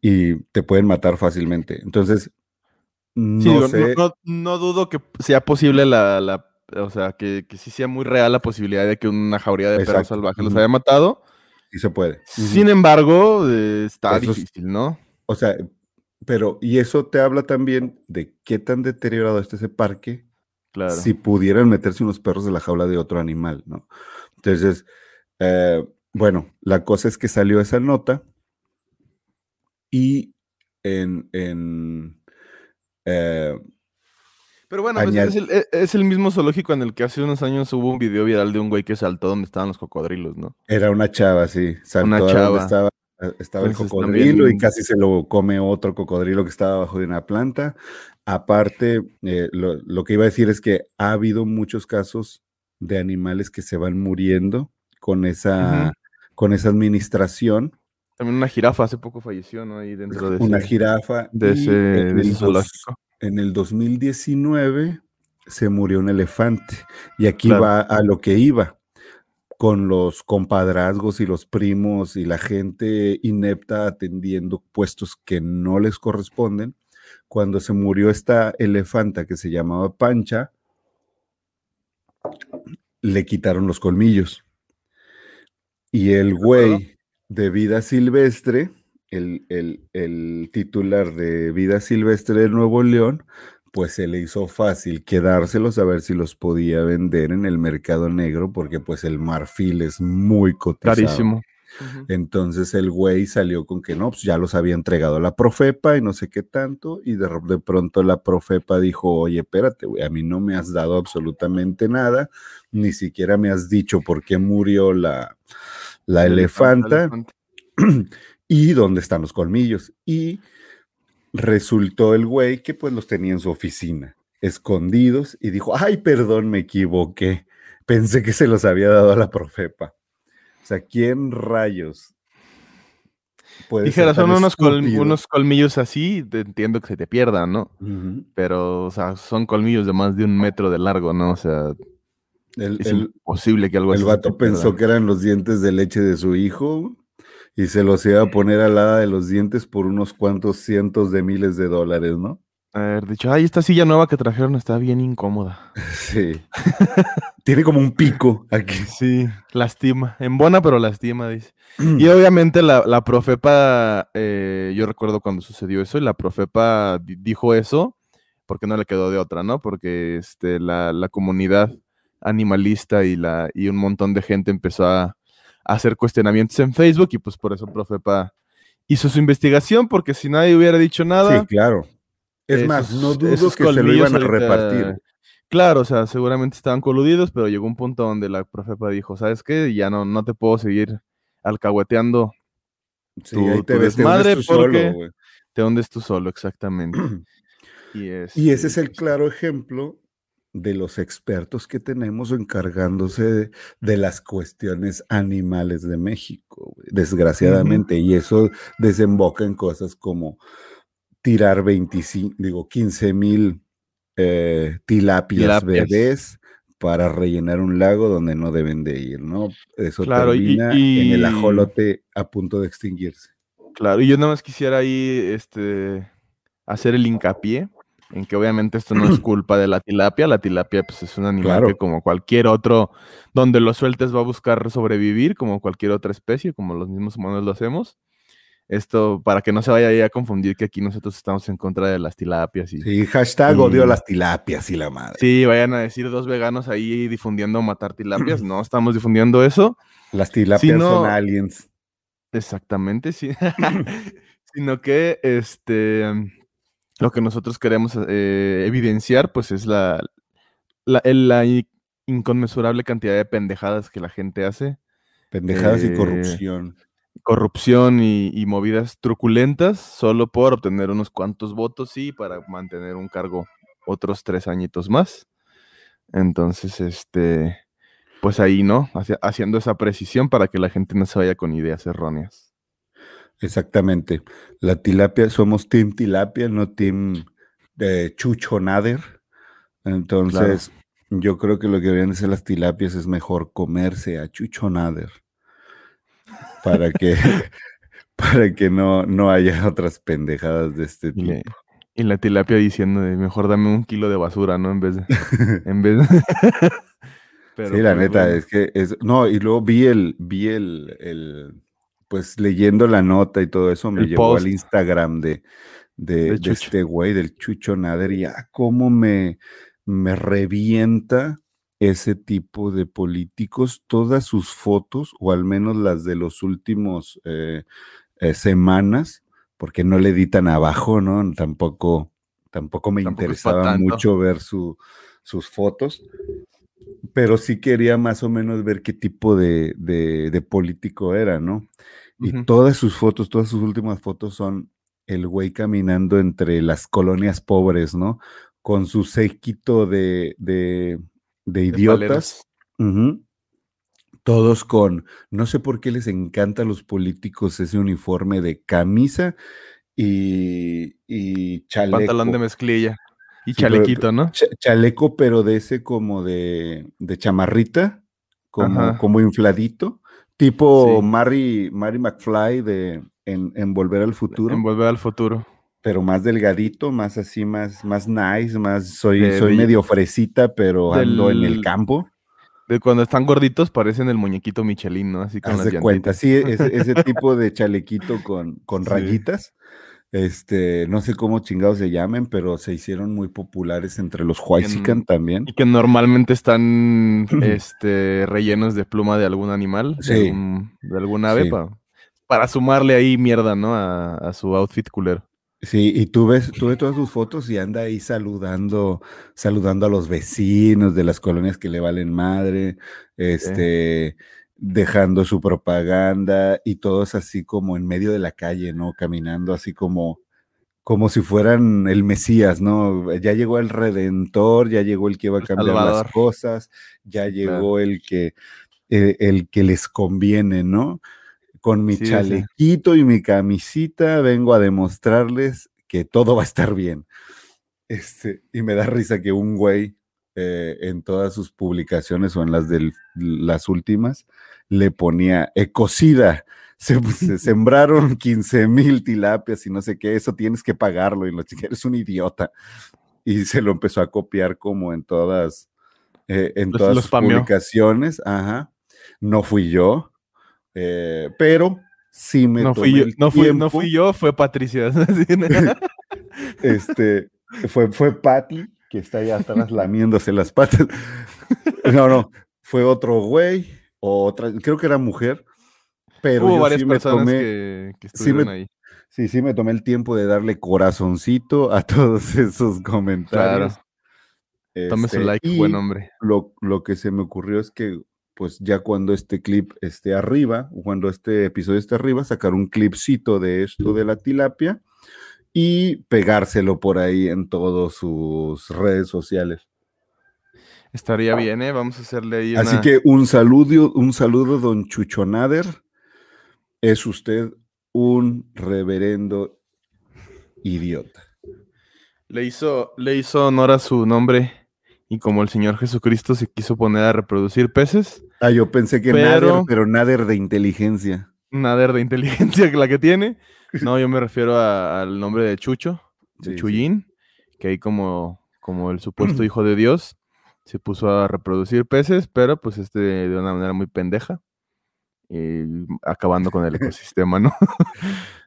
C: y te pueden matar fácilmente. Entonces, no
B: Sí, digo, no,
C: sé,
B: no- no dudo que sea posible la, la- o sea, que, que sí sea muy real la posibilidad de que una jauría de perros salvajes los haya matado.
C: si se puede.
B: Sin embargo, eh, está
C: Eso
B: difícil, ¿no?
C: O sea, pero, y eso te habla también de qué tan deteriorado está ese parque
B: Claro.
C: si pudieran meterse unos perros de la jaula de otro animal, ¿no? Entonces, eh, bueno, la cosa es que salió esa nota y en, en, eh,
B: Pero bueno, pues
C: añad-
B: es, el, e- es el mismo zoológico en el que hace unos años hubo un video viral de un güey que saltó donde estaban los cocodrilos, ¿no?
C: era una chava, sí, saltó
B: Una
C: donde estaba, estaba el cocodrilo y casi se lo come otro cocodrilo que estaba abajo de una planta. Aparte, eh, lo, lo que iba a decir es que ha habido muchos casos de animales que se van muriendo con esa, con esa administración.
B: También una jirafa hace poco falleció, ¿no? Ahí dentro de
C: una
B: ese,
C: jirafa.
B: de ese,
C: en,
B: de ese
C: el dos-
B: zoológico.
C: en el 2019 se murió un elefante. Y aquí
B: Claro.
C: va a lo que iba, con los compadrazgos y los primos y la gente inepta atendiendo puestos que no les corresponden. Cuando se murió esta elefanta que se llamaba Pancha, le quitaron los colmillos. Y el güey de vida silvestre, el, el- el titular de vida silvestre de Nuevo León, pues se le hizo fácil quedárselos a ver si los podía vender en el mercado negro, porque pues el marfil es muy cotizado.
B: Carísimo.
C: Entonces el güey salió con que no, pues ya los había entregado a la Profepa y no sé qué tanto, y de, de pronto la Profepa dijo, oye, espérate, güey, a mí no me has dado absolutamente nada, ni siquiera me has dicho por qué murió la, la
B: El
C: elefanta y dónde están los colmillos. Y resultó el güey que pues los tenía en su oficina, escondidos, y dijo, ay, perdón, me equivoqué, pensé que se los había dado a la Profepa. O sea, ¿quién rayos? puede ser
B: Dijera, son unos, col- unos colmillos así, te entiendo que se te pierdan, ¿no? Pero, o sea, son colmillos de más de un metro de largo, ¿no? O sea,
C: El,
B: es
C: el-
B: imposible que algo
C: el
B: así.
C: vato pensó que eran los dientes de leche de su hijo y se los iba a poner al lado de los dientes por unos cuantos cientos de miles de dólares, ¿no?
B: Haber dicho, ay, esta silla nueva que trajeron está bien incómoda.
C: Sí. Tiene como un pico aquí.
B: Sí, lastima. En buena, pero lastima, dice. Y obviamente la, la Profepa, eh, yo recuerdo cuando sucedió eso, y la Profepa di- dijo eso, porque no le quedó de otra, ¿no? Porque este, la, la comunidad animalista y, la, y un montón de gente empezó a, a hacer cuestionamientos en Facebook, y pues por eso Profepa hizo su investigación, porque si nadie hubiera dicho nada.
C: Sí, claro. Es más, no dudo que se lo iban a
B: ahorita-
C: repartir.
B: Claro, o sea, seguramente estaban coludidos, pero llegó un punto donde la Profepa dijo, ¿sabes qué? Ya no, no te puedo seguir alcahueteando
C: Sí,
B: tu-
C: ahí
B: tu
C: te ves, te
B: desmadre
C: solo,
B: porque- te hundes tú solo, exactamente. y,
C: Y ese es
B: este,
C: el claro ejemplo de los expertos que tenemos encargándose de, de las cuestiones animales de México, desgraciadamente. Y eso desemboca en cosas como tirar 25, digo, 15 mil eh, tilapias,
B: Tilapias.
C: bebés para rellenar un lago donde no deben de ir, ¿no? Eso
B: Claro, y-
C: termina en el
B: y-
C: ajolote a punto de extinguirse.
B: Claro, y yo nada más quisiera ahí este, hacer el hincapié en que obviamente esto no es culpa de la tilapia. La tilapia pues, es un animal
C: Claro.
B: que como cualquier otro, donde lo sueltes va a buscar sobrevivir, como cualquier otra especie, como los mismos humanos lo hacemos. Esto, para que no se vaya a confundir que aquí nosotros estamos en contra de las tilapias y
C: Sí, hashtag odio las tilapias y la madre.
B: sí, vayan a decir dos veganos ahí difundiendo matar tilapias. No estamos difundiendo eso.
C: Las tilapias son aliens.
B: Exactamente, sí. Sino que este lo que nosotros queremos eh, evidenciar, pues, es la, inconmensurable cantidad de pendejadas que la gente hace,
C: Pendejadas
B: Eh,
C: y corrupción.
B: corrupción y, y movidas truculentas, solo por obtener unos cuantos votos y para mantener un cargo otros tres añitos más. Entonces, este, pues ahí, ¿no? Hacia- haciendo esa precisión para que la gente no se vaya con ideas erróneas.
C: Exactamente. La tilapia, somos Team Tilapia, no Team de Chucho Nader. Entonces, yo creo que lo que deberían hacer las tilapias es mejor comerse a Chucho Nader para que, para que no, no haya otras pendejadas de este tipo.
B: y la tilapia diciendo, de, mejor dame un kilo de basura, ¿no? En vez de... en vez de- Pero,
C: sí, la
B: pues,
C: neta,
B: bueno.
C: es que es. No, y luego vi el, vi el, el, pues leyendo la nota y todo eso, me
B: El
C: llevó
B: post.
C: al Instagram de, de,
B: De
C: de
B: Chucho.
C: este güey, del Chucho Nader, y ah, cómo me, me revienta ese tipo de políticos, todas sus fotos, o al menos las de los últimos eh, eh, semanas, porque no le editan abajo, ¿no? Tampoco, tampoco me
B: Tampoco
C: interesaba mucho ver su, sus fotos pero sí quería más o menos ver qué tipo de, de- de político era, ¿no? Y todas sus fotos, todas sus últimas fotos son el güey caminando entre las colonias pobres, ¿no? Con su séquito de, de, de
B: De
C: idiotas. Todos con, no sé por qué les encanta a los políticos ese uniforme de camisa y, y chaleco.
B: Pantalón de mezclilla. Y
C: Sí, pero-
B: chalequito, ¿no?
C: Cha- chaleco, pero de ese como de, de chamarrita, como,
B: Ajá.
C: como infladito, tipo
B: Sí.
C: Mary, Mary McFly de en, en Volver al Futuro,
B: En Volver al Futuro.
C: pero más delgadito, más así, más, más nice, más soy,
B: De-
C: soy medio fresita, pero ando en el
B: del-
C: campo.
B: De cuando están gorditos parecen el muñequito Michelin, ¿no? Así con
C: Haz
B: las
C: de cuenta, sí, ese, ese tipo de chalequito con, con
B: Sí.
C: rayitas. Este, no sé cómo chingados se llamen, pero se hicieron muy populares entre los Huaysican también.
B: Y que normalmente están este, rellenos de pluma de algún animal, de, algún- de alguna ave,
C: Sí.
B: pa- para sumarle ahí mierda, ¿no? A, a su outfit culero.
C: Sí, y tú ves, tú ves todas sus fotos y anda ahí saludando, saludando a los vecinos de las colonias que le valen madre, este, dejando su propaganda y todos así como en medio de la calle, ¿no? Caminando así como, como si fueran el Mesías, ¿no? Ya llegó el Redentor, ya llegó el que va a cambiar
B: Salvador.
C: las cosas, ya llegó el que, eh, el que les conviene, ¿no? Con mi
B: Sí, sí.
C: chalequito y mi camisita vengo a demostrarles que todo va a estar bien. Este, y me da risa que un güey eh, en todas sus publicaciones o en las de las últimas le ponía ecocida. Se, se sembraron 15 mil tilapias y no sé qué, eso tienes que pagarlo. Y lo eres un idiota. Y se lo empezó a copiar como en todas, eh, en
B: Los-
C: todas sus publicaciones. Ajá. No fui yo, eh, pero sí me
B: No fui, yo, no, fui, no fui yo, fue Patricia.
C: Este, fue, fue Patty, que está allá atrás lamiéndose las patas. No, no, fue otro güey, o otra, creo que era mujer, pero
B: Hubo
C: yo
B: varias
C: sí me
B: personas
C: tomé,
B: que, que
C: sí me-
B: ahí.
C: sí, sí me tomé el tiempo de darle corazoncito a todos esos comentarios.
B: Tome su
C: Este,
B: like, buen hombre.
C: Lo, lo que se me ocurrió es que, pues ya cuando este clip esté arriba, cuando este episodio esté arriba, sacar un clipcito de esto de la tilapia y pegárselo por ahí en todas sus redes sociales.
B: Estaría bien, ¿eh? Vamos a hacerle ahí
C: Así que un saludo, un saludo, don Chuchonader. Es usted un reverendo idiota.
B: Le hizo, le hizo honor a su nombre y como el Señor Jesucristo se quiso poner a reproducir peces,
C: Ah, yo pensé que
B: Pero-
C: Nader, pero Nader de inteligencia.
B: nader de inteligencia que la que tiene. No, yo me refiero a- al nombre de Chucho, de
C: Sí, sí.
B: Chuyín, que ahí como, como el supuesto hijo de Dios se puso a reproducir peces, pero pues este de una manera muy pendeja, y acabando con el ecosistema, ¿no?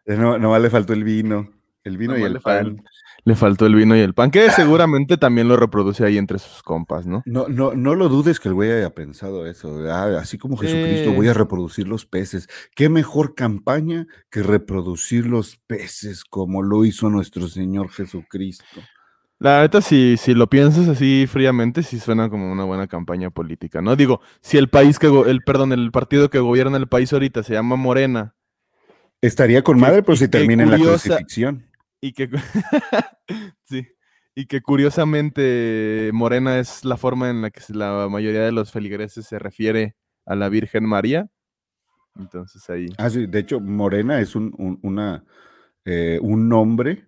C: Eh, No, nomás le faltó el vino. El vino y el pan.
B: Le faltó el vino y el pan, que seguramente también lo reproduce ahí entre sus compas, ¿no?
C: No, no, no lo dudes que el güey haya pensado eso. Ah, así como Jesucristo, voy a reproducir los peces. ¿Qué mejor campaña que reproducir los peces como lo hizo nuestro Señor Jesucristo?
B: La neta, si, si lo piensas así fríamente, sí suena como una buena campaña política, ¿no? Digo, si el país que, el, perdón, el partido que gobierna el país ahorita se llama Morena
C: Estaría con madre, pero
B: y
C: si termina en la crucifixión.
B: Y que, sí, y que curiosamente Morena es la forma en la que la mayoría de los feligreses se refiere a la Virgen María, Entonces ahí.
C: Ah, sí, de hecho, Morena es un, un, una, eh, un nombre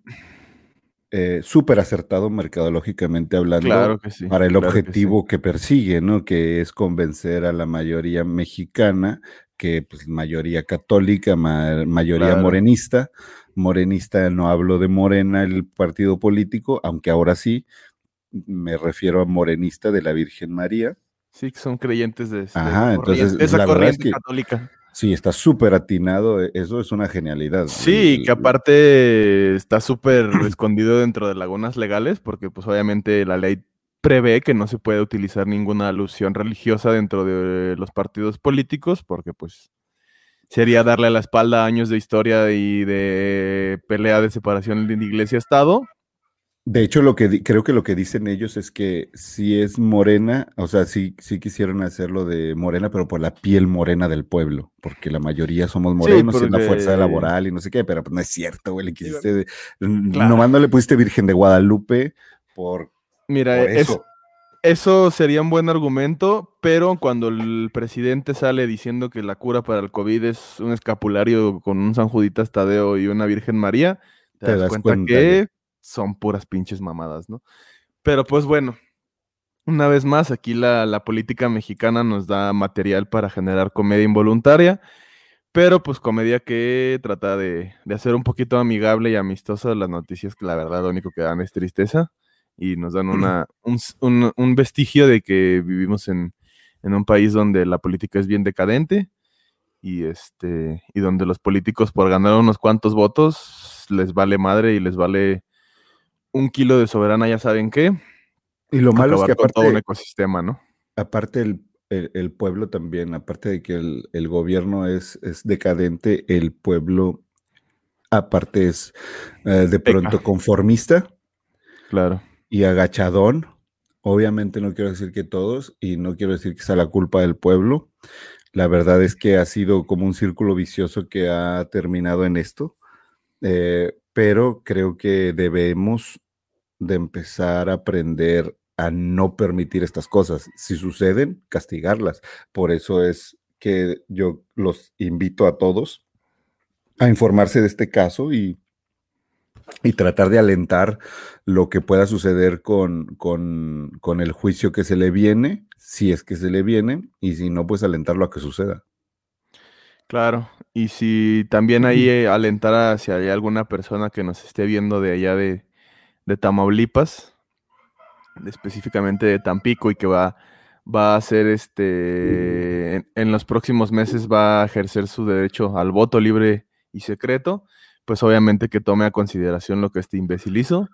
C: eh, súper acertado mercadológicamente hablando
B: Claro que sí.
C: para el
B: claro que sí.
C: objetivo que, persigue, ¿no? Que es convencer a la mayoría mexicana, que pues mayoría católica, ma- mayoría
B: Claro.
C: morenista. Morenista no hablo de Morena, el partido político, aunque ahora sí me refiero a morenista de la Virgen María.
B: Sí, que son creyentes de,
C: Ajá,
B: esa
C: entonces,
B: corriente, esa
C: la verdad es
B: corriente
C: que-
B: católica.
C: Sí, está súper atinado, e- eso es una genialidad.
B: Sí,
C: El-
B: que aparte está súper escondido dentro de lagunas legales, porque pues obviamente la ley prevé que no se puede utilizar ninguna alusión religiosa dentro de los partidos políticos, porque pues sería darle la espalda a años de historia y de pelea de separación de iglesia-estado.
C: De hecho, lo que creo que lo que dicen ellos es que si es morena, o sea, sí, sí quisieron hacerlo de morena, pero por la piel morena del pueblo, porque la mayoría somos morenos y es la fuerza
B: porque-
C: laboral y no sé qué, pero pues no es cierto, güey, le quisiste,
B: Claro.
C: nomás no le pusiste Virgen de Guadalupe por,
B: Mira,
C: por
B: es-
C: eso.
B: Sería un buen argumento, pero cuando el presidente sale diciendo que la cura para el COVID es un escapulario con un San Juditas Tadeo y una Virgen María, te, das, cuenta, que son puras pinches mamadas, ¿no? Pero pues bueno, una vez más, aquí la, la política mexicana nos da material para generar comedia involuntaria, pero pues comedia que trata de, de hacer un poquito amigable y amistosa las noticias que la verdad lo único que dan es tristeza y nos dan una, un, un- un vestigio de que vivimos en, en un país donde la política es bien decadente y, este, y donde los políticos por ganar unos cuantos votos les vale madre y les vale un kilo de soberana, ya saben qué,
C: Y lo malo es que
B: con todo un
C: aparte,
B: ecosistema, ¿no?
C: aparte el, el- el pueblo también, aparte de que el, el gobierno es, es decadente, el pueblo aparte es eh, de pronto conformista.
B: Claro.
C: Y agachadón. Obviamente no quiero decir que todos y no quiero decir que sea la culpa del pueblo. La verdad es que ha sido como un círculo vicioso que ha terminado en esto, eh, pero creo que debemos de empezar a aprender a no permitir estas cosas. Si suceden, castigarlas. Por eso es que yo los invito a todos a informarse de este caso y, y tratar de alentar lo que pueda suceder con, con, con el juicio que se le viene, si es que se le viene, y si no, pues alentarlo a que suceda.
B: Claro, y si también ahí eh, alentar a si hay alguna persona que nos esté viendo de allá de, de Tamaulipas, específicamente de Tampico, y que va, va a hacer este, en, en los próximos meses va a ejercer su derecho al voto libre y secreto, pues obviamente que tome a consideración lo que este imbécil hizo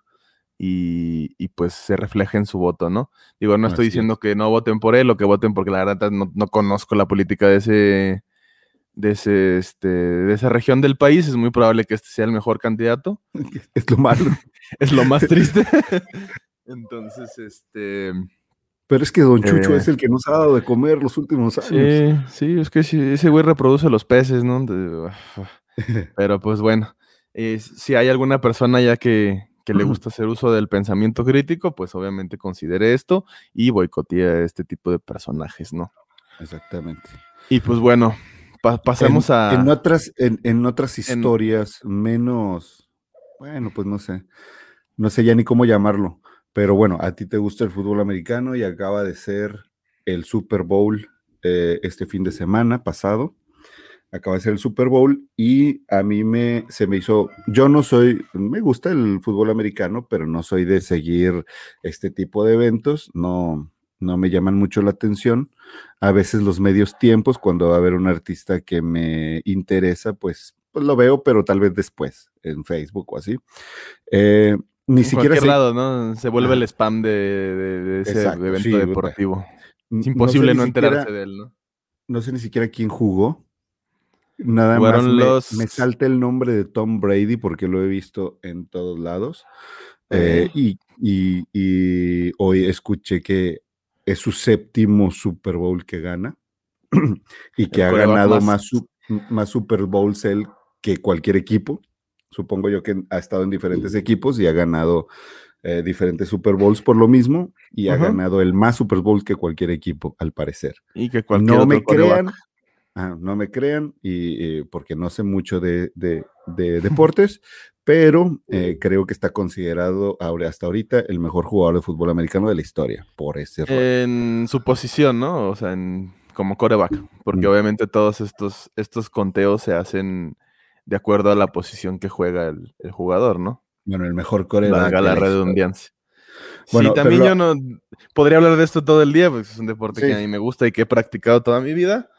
B: y, y, pues se refleje en su voto, ¿no? Digo, no estoy diciendo que no voten por él o que voten porque la verdad no, no conozco la política de ese de, ese, este, de esa región del país, es muy probable que este sea el mejor candidato.
C: Es lo malo.
B: Es lo más triste. Entonces, este.
C: Pero es que Don Chucho
B: Eh.
C: es el que nos ha dado de comer los últimos años.
B: Sí, sí, es que ese güey reproduce los peces, ¿no? Pero pues bueno, eh, si hay alguna persona ya que, que le gusta hacer uso del pensamiento crítico, pues obviamente considere esto y boicotee a este tipo de personajes, ¿no?
C: Exactamente.
B: Y pues bueno, pa- pasemos
C: en,
B: a.
C: en otras, en, en otras historias menos, bueno, pues no sé, no sé ya ni cómo llamarlo, pero bueno, a ti te gusta el fútbol americano y acaba de ser el Super Bowl eh, este fin de semana pasado, acaba de ser el Super Bowl y a mí me, se me hizo, yo no soy, me gusta el fútbol americano, pero no soy de seguir este tipo de eventos, no, no me llaman mucho la atención a veces los medios tiempos, cuando va a haber un artista que me interesa, pues, pues lo veo, pero tal vez después, en Facebook o así. Eh, ni
B: en
C: siquiera
B: cualquier
C: sé,
B: lado, ¿no? Se vuelve el spam de, de- de ese
C: Exacto,
B: evento
C: sí,
B: deportivo. Es
C: no
B: imposible
C: sé
B: no, enterarse
C: siquiera-
B: de él, ¿no?
C: no sé ni siquiera quién jugó. Nada más me,
B: los-
C: me salta el nombre de Tom Brady porque lo he visto en todos lados. Eh, y, y- y hoy escuché que es su séptimo Super Bowl que gana y que
B: El
C: ha ganado
B: más-
C: más, su- más Super Bowls él que cualquier equipo. Supongo yo que ha estado en diferentes equipos y ha ganado eh, diferentes Super Bowls por lo mismo y ha ganado el más Super Bowls que cualquier equipo, al parecer.
B: Y que cualquier
C: No
B: otro
C: me crean, Ah, no me crean, y eh, porque no sé mucho de, de- de deportes, pero eh, creo que está considerado ahora, hasta ahorita el mejor jugador de fútbol americano de la historia, por ese rol.
B: En su posición, ¿no? O sea, en, como coreback. Porque
C: Mm.
B: obviamente todos estos, estos conteos se hacen de acuerdo a la posición que juega el, el jugador, ¿no?
C: Bueno, el mejor coreback.
B: Valga la redundancia.
C: Bueno,
B: sí, también
C: lo-
B: yo no podría hablar de esto todo el día, porque es un deporte
C: Sí.
B: que a mí me gusta y que he practicado toda mi vida.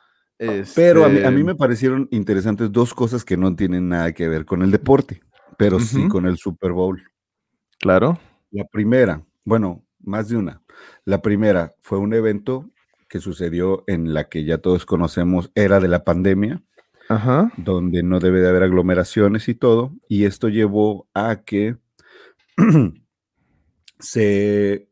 C: Pero a mí, a mí
B: Este,
C: me parecieron interesantes dos cosas que no tienen nada que ver con el deporte, pero sí con el Super Bowl.
B: Claro.
C: La primera, bueno, más de una. La primera fue un evento que sucedió en la que ya todos conocemos, era de la pandemia,
B: Ajá.
C: donde no debe de haber aglomeraciones y todo, y esto llevó a que se,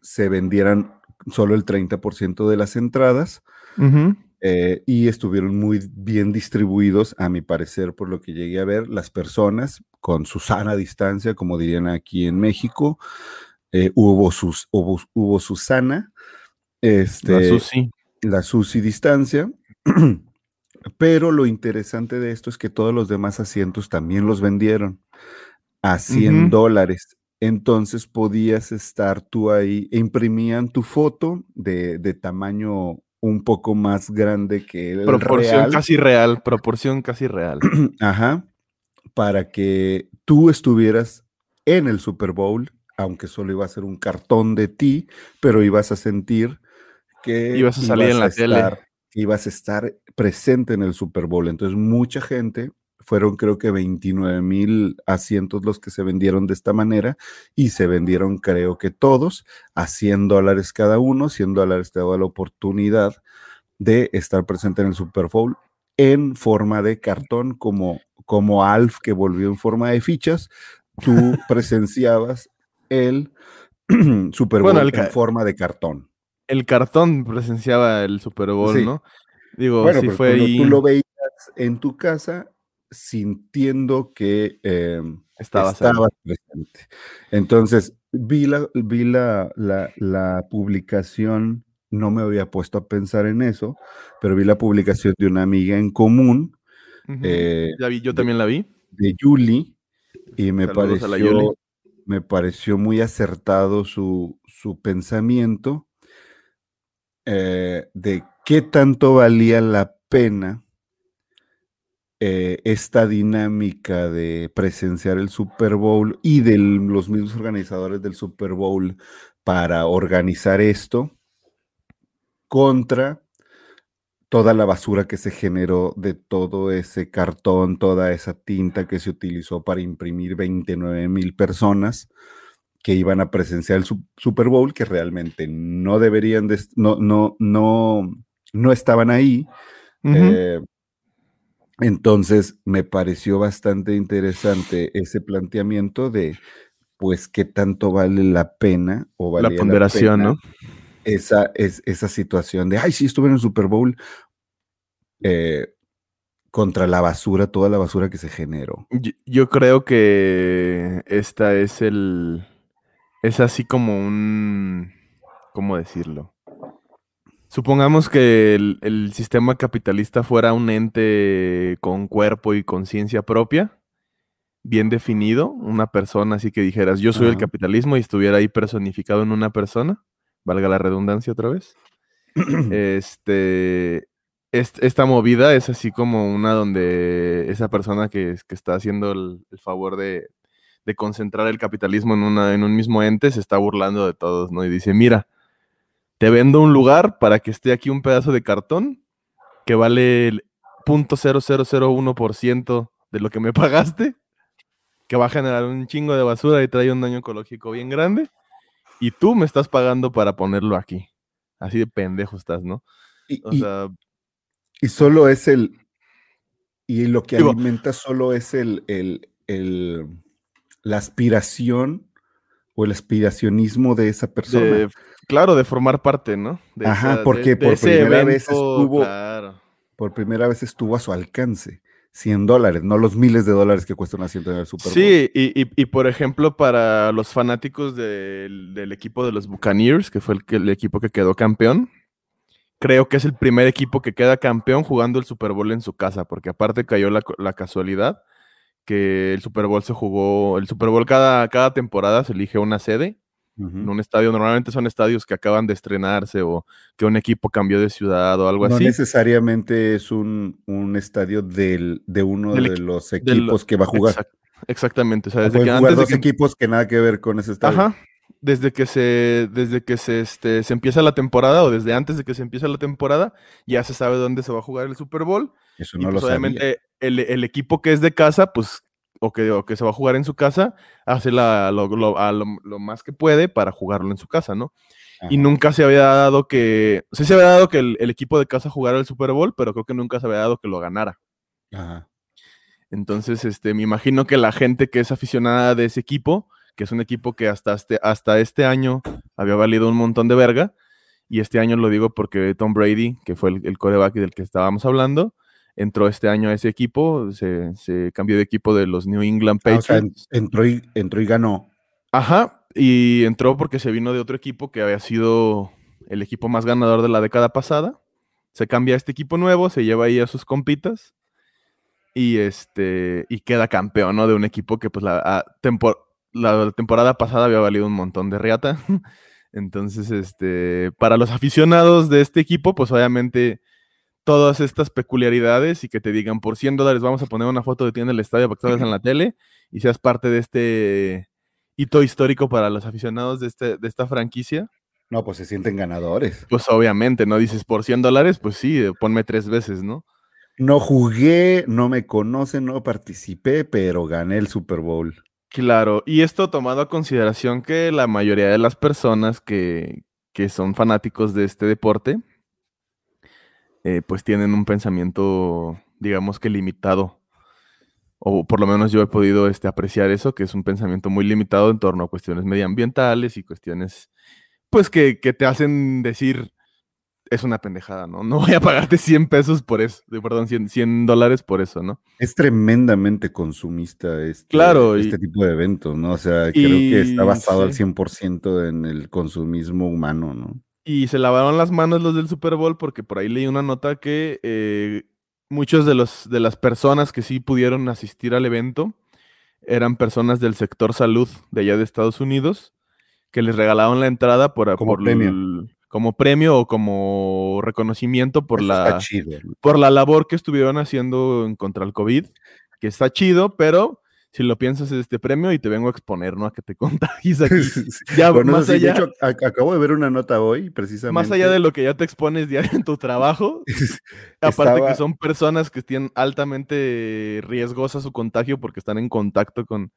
C: se vendieran solo el 30% de las entradas
B: Ujú.
C: Eh, y estuvieron muy bien distribuidos, a mi parecer, por lo que llegué a ver, las personas con su sana distancia, como dirían aquí en México. eh, hubo, sus, hubo, hubo Susana, este,
B: La Susi.
C: la SUSI distancia. Pero lo interesante de esto es que todos los demás asientos también los vendieron a 100
B: Ujú.
C: dólares. Entonces podías estar tú ahí, e imprimían tu foto de, de tamaño un poco más grande que el
B: Proporción
C: real.
B: casi real, proporción casi real.
C: Ajá, para que tú estuvieras en el Super Bowl, aunque solo iba a ser un cartón de ti, pero ibas a sentir que
B: Ibas a salir en la tele.
C: estar- que ibas a estar presente en el Super Bowl. Entonces, mucha gente, fueron creo que 29 mil asientos los que se vendieron de esta manera y se vendieron creo que todos a 100 dólares cada uno. 100 dólares te daba la oportunidad de estar presente en el Super Bowl en forma de cartón, como, como Alf que volvió en forma de fichas, tú presenciabas el Super Bowl
B: Bueno, el ca-
C: en forma de cartón.
B: El cartón presenciaba el Super Bowl,
C: Sí.
B: ¿no? Digo,
C: bueno, pero
B: fue ahí.
C: tú lo veías en tu casa sintiendo que eh,
B: Estabas
C: presente. Entonces, vi la, vi la, la- la publicación, no me había puesto a pensar en eso, pero vi la publicación de una amiga en común, eh,
B: Ya vi, yo
C: de-
B: también la vi.
C: de Julie, y me
B: Saludos la
C: pareció, me pareció muy acertado su, su pensamiento eh, de qué tanto valía la pena eh, esta dinámica de presenciar el Super Bowl y de los mismos organizadores del Super Bowl para organizar esto contra toda la basura que se generó de todo ese cartón, toda esa tinta que se utilizó para imprimir 29 mil personas que iban a presenciar el Su- Super Bowl, que realmente no deberían, de, no, no, no, no estaban ahí. Eh, entonces me pareció bastante interesante ese planteamiento de, pues, qué tanto vale la pena o
B: la
C: valía
B: ponderación,
C: pena
B: ¿no?
C: esa, es, esa situación de, ay, sí, estuve en el Super Bowl eh, contra la basura, toda la basura que se generó.
B: Yo, yo creo que esta es el. Es así como un. ¿Cómo decirlo? Supongamos que el, el sistema capitalista fuera un ente con cuerpo y conciencia propia, bien definido, una persona así que dijeras, yo soy el capitalismo y estuviera ahí personificado en una persona, valga la redundancia otra vez. Este, est- esta movida es así como una donde esa persona que, que está haciendo el, el favor de, de concentrar el capitalismo en, una, en un mismo ente se está burlando de todos, ¿no? Y dice, mira, te vendo un lugar para que esté aquí un pedazo de cartón que vale el 0.0001% de lo que me pagaste, que va a generar un chingo de basura y trae un daño ecológico bien grande, y tú me estás pagando para ponerlo aquí. Así de pendejo estás, ¿no?
C: Y,
B: O
C: y-
B: sea,
C: y solo es el, y lo que
B: Digo-
C: alimenta solo es el, el, el- la aspiración o el aspiracionismo de esa persona.
B: de- claro, de formar parte, ¿no? De
C: Ajá,
B: esa-
C: porque
B: de
C: por primera vez estuvo-
B: Claro.
C: Por primera vez estuvo a su alcance. 100 dólares, no los miles de dólares que cuesta un asiento en el Super Bowl.
B: Sí, y, y- y, por ejemplo, para los fanáticos del, del equipo de los Buccaneers, que fue el, el equipo que quedó campeón, creo que es el primer equipo que queda campeón jugando el Super Bowl en su casa, porque aparte cayó la, la casualidad que el Super Bowl se jugó, el Super Bowl cada, cada temporada se elige una sede en un estadio. Normalmente son estadios que acaban de estrenarse o que un equipo cambió de ciudad o algo
C: no
B: así.
C: necesariamente es un, un estadio del, de uno
B: Del
C: de los
B: del-
C: equipos que va a jugar.
B: Exact- exactamente. O sea,
C: O
B: desde que antes de
C: dos
B: que,
C: equipos que nada que ver con ese estadio.
B: Ajá. Desde que se, desde que se, este, se empieza la temporada o desde antes de que se empiece la temporada, ya se sabe dónde se va a jugar el Super Bowl.
C: Eso
B: Y
C: no
B: pues
C: lo sabía.
B: obviamente el, el equipo que es de casa, pues, o que, o que se va a jugar en su casa, hace la, lo, lo- a lo- lo más que puede para jugarlo en su casa, ¿no? Y nunca se había dado que, sí se había dado que el, el equipo de casa jugara el Super Bowl, pero creo que nunca se había dado que lo ganara.
C: Ajá.
B: Entonces, este, me imagino que la gente que es aficionada de ese equipo, que es un equipo que hasta este, hasta este año había valido un montón de verga, y este año lo digo porque Tom Brady, que fue el, el coreback del que estábamos hablando, entró este año a ese equipo, se, se cambió de equipo de los New England
C: Ah, o sea,
B: Patriots.
C: en- entró, y, entró y ganó.
B: Ajá, y entró porque se vino de otro equipo que había sido el equipo más ganador de la década pasada. Se cambia a este equipo nuevo, se lleva ahí a sus compitas y este y queda campeón, ¿no? De un equipo que pues la, a- tempo- la temporada pasada había valido un montón de riata. Entonces, este, para los aficionados de este equipo, pues obviamente todas estas peculiaridades y que te digan por 100 dólares vamos a poner una foto de ti en el estadio para que salgas en la tele y seas parte de este hito histórico para los aficionados de, este, de esta franquicia,
C: No, pues se sienten ganadores.
B: pues obviamente, ¿no? Dices por 100 dólares, pues sí, ponme tres veces, ¿no?
C: No jugué, no me conocen, no participé, pero gané el Super Bowl.
B: Claro, y esto tomado a consideración que la mayoría de las personas que, que son fanáticos de este deporte, eh, pues tienen un pensamiento, digamos que limitado. O por lo menos yo he podido este, apreciar eso, que es un pensamiento muy limitado en torno a cuestiones medioambientales y cuestiones, pues que, que te hacen decir, es una pendejada, ¿no? No voy a pagarte 100 pesos por eso, de- perdón, 100, 100 dólares por eso, ¿no?
C: Es tremendamente consumista este,
B: Claro, y-
C: este tipo de eventos, ¿no? O sea, creo que está basado al
B: sí.
C: 100% en el consumismo humano, ¿no?
B: Y se lavaron las manos los del Super Bowl porque por ahí leí una nota que eh, muchos de los de las personas que sí pudieron asistir al evento eran personas del sector salud de allá de Estados Unidos que les regalaron la entrada por,
C: Como
B: por
C: premio.
B: el- como premio o como reconocimiento por
C: Eso
B: la por la labor que estuvieron haciendo en contra el COVID, que está chido, pero si lo piensas es este premio y te vengo a exponer, ¿no? A que te contagies aquí. Ya,
C: Bueno,
B: más
C: sí, de
B: allá-
C: hecho, ac- acabo de ver una nota hoy, precisamente.
B: Más allá de lo que ya te expones diario en tu trabajo, aparte
C: Estaba-
B: que son personas que tienen altamente riesgosa su contagio porque están en contacto con,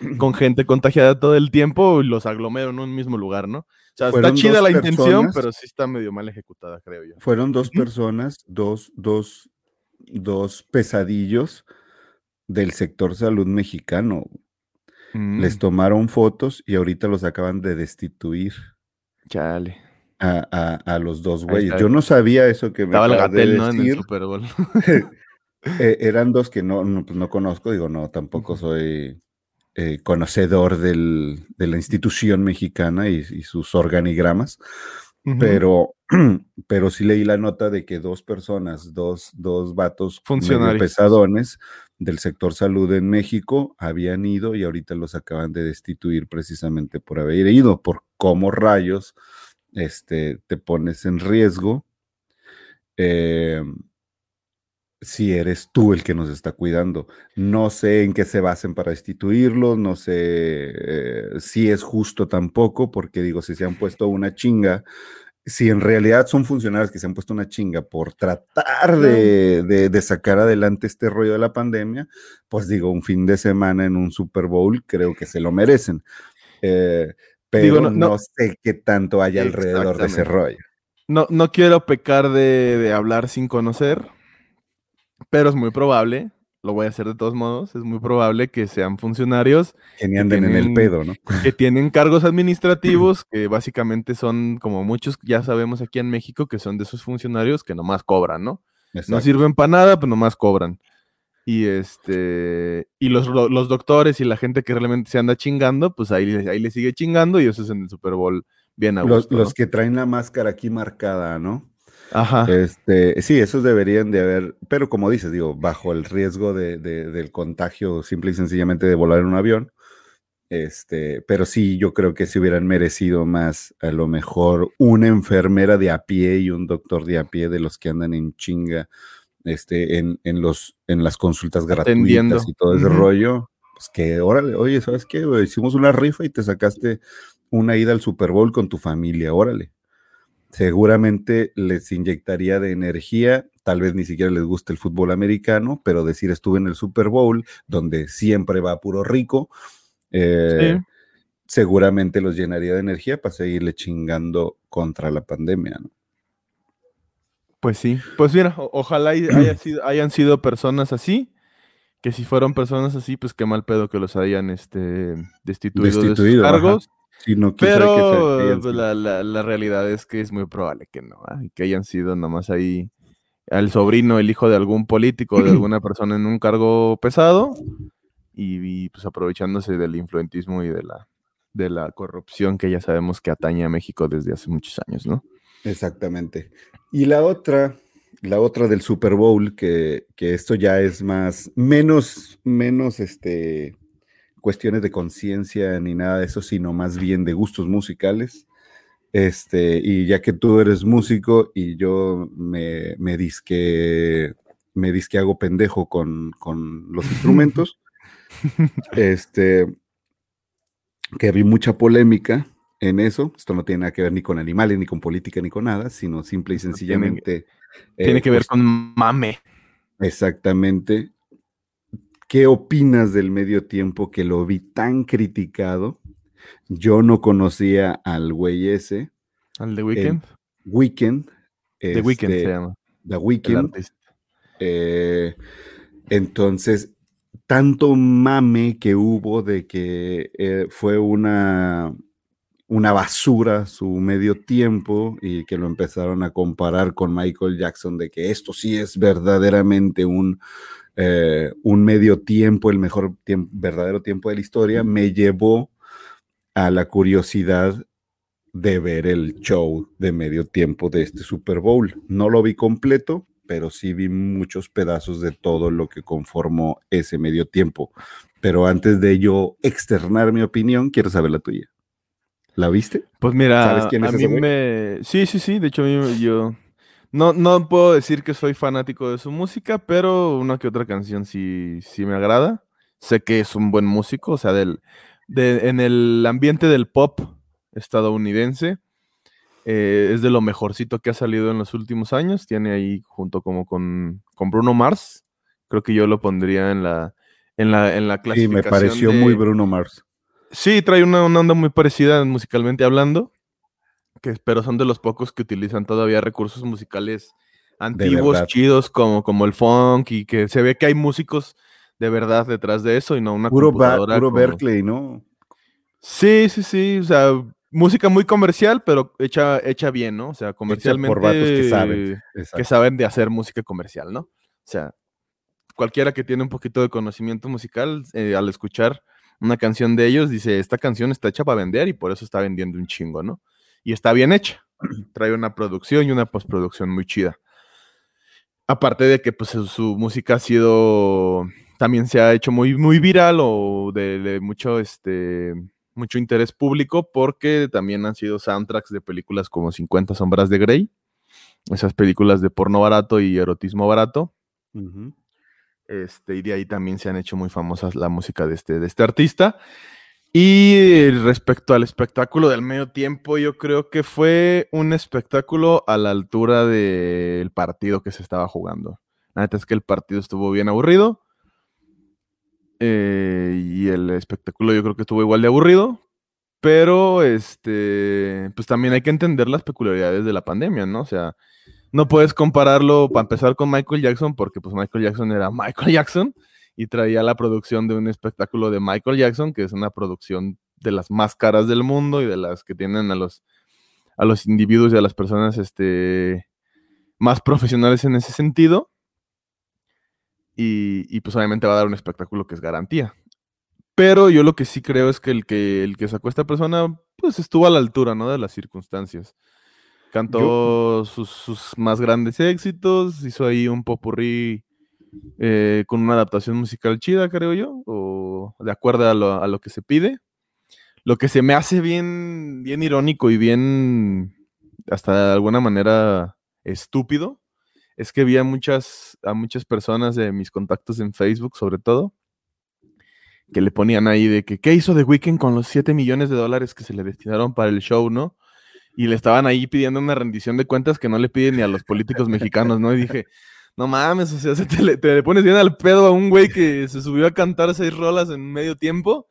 B: con gente contagiada todo el tiempo y los aglomeran en un mismo lugar, ¿no? O sea, está chida la intención, pero sí está medio mal ejecutada, creo yo.
C: Fueron dos personas, dos, dos, dos pesadillos del sector salud mexicano. Les
B: Mm,
C: tomaron fotos y ahorita los acaban de destituir
B: chale.
C: a, a- a los dos güeyes. Yo no sabía eso que me
B: Estaba el
C: de
B: Gatel, ¿no? En el. Super Bowl.
C: Eh, eran dos que no, no, pues no conozco, digo, no, tampoco soy eh, conocedor del- de la institución mexicana y, y sus organigramas, pero, pero sí leí la nota de que dos personas, dos, dos vatos
B: Funcionarios.
C: pesadones del sector salud en México habían ido y ahorita los acaban de destituir precisamente por haber ido, por cómo rayos este, te pones en riesgo. eh, si eres tú el que nos está cuidando. No sé en qué se basen para destituirlos, no sé eh, si es justo tampoco, porque digo, si se han puesto una chinga, si en realidad son funcionarios que se han puesto una chinga por tratar de, de- de sacar adelante este rollo de la pandemia, pues digo, un fin de semana en un Super Bowl creo que se lo merecen. Eh, pero
B: Digo,
C: no,
B: no- no-
C: sé qué tanto hay alrededor de ese rollo.
B: No, no quiero pecar de, de hablar sin conocer, pero es muy probable, lo voy a hacer de todos modos, es muy probable que sean funcionarios
C: Que ni anden en el
B: tienen-
C: pedo, ¿no?
B: que tienen cargos administrativos, que básicamente son, como muchos ya sabemos aquí en México, que son de esos funcionarios que nomás cobran, ¿no? No sirven para nada, pues nomás cobran. Y este, y los, lo- los doctores y la gente que realmente se anda chingando, pues ahí, le- ahí le sigue chingando y eso es en el Super Bowl bien a
C: Los,
B: gusto,
C: los
B: ¿no?
C: que traen la máscara aquí marcada, ¿no?
B: Ajá.
C: Este, sí, esos deberían de haber, pero como dices, digo, bajo el riesgo de, de- del contagio, simple y sencillamente de volar en un avión. Este, pero sí, yo creo que se hubieran merecido más, a lo mejor, una enfermera de a pie y un doctor de a pie de los que andan en chinga, este, en, en los, en las consultas gratuitas y todo ese rollo. Pues que, órale, oye, ¿sabes qué? Hicimos una rifa y te sacaste una ida al Super Bowl con tu familia, órale. Seguramente les inyectaría de energía, tal vez ni siquiera les guste el fútbol americano, pero decir estuve en el Super Bowl, donde siempre va puro rico, eh,
B: Sí.
C: seguramente los llenaría de energía para seguirle chingando contra la pandemia, ¿no?
B: Pues sí. Pues mira, ojalá y haya sido- hayan sido personas así. Que si fueron personas así, pues qué mal pedo que los hayan este, destituido, de sus
C: ajá. Sí, no, sea-
B: Pero la, la- la realidad es que es muy probable que no, ¿ah? que hayan sido nomás ahí el sobrino, el hijo de algún político, de alguna persona en un cargo pesado, y, y, pues aprovechándose del influentismo y de la, de la corrupción que ya sabemos que atañe a México desde hace muchos años, ¿no?
C: Exactamente. Y la otra, la otra del Super Bowl, que, que esto ya es más, menos, menos este, cuestiones de conciencia ni nada de eso, sino más bien de gustos musicales. Este, y ya que tú eres músico y yo me, me disque, me disque hago pendejo con, con los instrumentos, este, que vi mucha polémica en eso. Esto no tiene nada que ver ni con animales, ni con política, ni con nada, sino simple y
B: tiene-
C: sencillamente.
B: Tiene
C: eh,
B: que ver
C: pues,
B: con mame.
C: Exactamente. ¿Qué opinas del medio tiempo que lo vi tan criticado? Yo no conocía al güey ese,
B: Al de Weekend.
C: Weekend.
B: The Weekend se
C: este,
B: llama.
C: The Weeknd. Eh, entonces, tanto mame que hubo de que eh, fue una, una basura su medio tiempo y que lo empezaron a comparar con Michael Jackson, de que esto sí es verdaderamente un, eh, un medio tiempo, el mejor verdadero tiempo de la historia, me llevó a la curiosidad de ver el show de medio tiempo de este Super Bowl. No lo vi completo, pero sí vi muchos pedazos de todo lo que conformó ese medio tiempo. Pero antes de yo externar mi opinión, quiero saber la tuya. ¿La viste?
B: Pues mira,
C: ¿Sabes quién
B: a mí me... Sí, sí, sí, de hecho yo... No, no puedo decir que soy fanático de su música, pero una que otra canción sí, sí me agrada. Sé que es un buen músico, o sea, del, de- en el ambiente del pop estadounidense, eh, es de lo mejorcito que ha salido en los últimos años. Tiene ahí junto como con, con Bruno Mars, creo que yo lo pondría en la, en la, en la
C: Sí,
B: clasificación
C: me pareció
B: de-
C: muy Bruno Mars.
B: Sí, trae una, una onda muy parecida musicalmente hablando, que, pero son de los pocos que utilizan todavía recursos musicales antiguos, chidos, como, como el funk, y que se ve que hay músicos de verdad detrás de eso y no una
C: Puro,
B: computadora.
C: puro
B: como-
C: Berkeley, ¿no?
B: Sí, sí, sí, o sea, música muy comercial, pero hecha, hecha bien, ¿no? O sea, comercialmente...
C: por vatos que saben.
B: que saben de hacer música comercial, ¿no? O sea, cualquiera que tiene un poquito de conocimiento musical, eh, al escuchar una canción de ellos, dice, esta canción está hecha para vender y por eso está vendiendo un chingo, ¿no? Y está bien hecha. Trae una producción y una postproducción muy chida. Aparte de que pues su, música ha sido, también se ha hecho muy, muy viral o de, de mucho, este, mucho interés público porque también han sido soundtracks de películas como 50 sombras de Grey, esas películas de porno barato y erotismo barato. Este, y de ahí también se han hecho muy famosas la música de este, de este artista. Y respecto al espectáculo del medio tiempo, yo creo que fue un espectáculo a la altura del partido que se estaba jugando. La neta es que el partido estuvo bien aburrido. eh, y el espectáculo yo creo que estuvo igual de aburrido. Pero este, pues también hay que entender las peculiaridades de la pandemia, ¿no? O sea, no puedes compararlo para empezar con Michael Jackson, porque pues Michael Jackson era Michael Jackson y traía la producción de un espectáculo de Michael Jackson, que es una producción de las más caras del mundo y de las que tienen a los, a los individuos y a las personas este, más profesionales en ese sentido. Y, y, pues obviamente va a dar un espectáculo que es garantía. Pero yo lo que sí creo es que el que, el que sacó a esta persona, pues estuvo a la altura, ¿no? De las circunstancias Cantó sus, sus más grandes éxitos, hizo ahí un popurrí eh, con una adaptación musical chida, creo yo, o de acuerdo a lo, que se pide. Lo que se me hace bien, bien irónico y bien, hasta de alguna manera estúpido, es que vi a muchas, a muchas personas de mis contactos en Facebook, sobre todo, que le ponían ahí de que, ¿qué hizo The Weeknd con los 7 millones de dólares que se le destinaron para el show, no? Y le estaban ahí pidiendo una rendición de cuentas que no le piden ni a los políticos mexicanos, ¿no? Y dije, no mames, o sea, se te, le, te le pones bien al pedo a un güey que se subió a cantar seis rolas en medio tiempo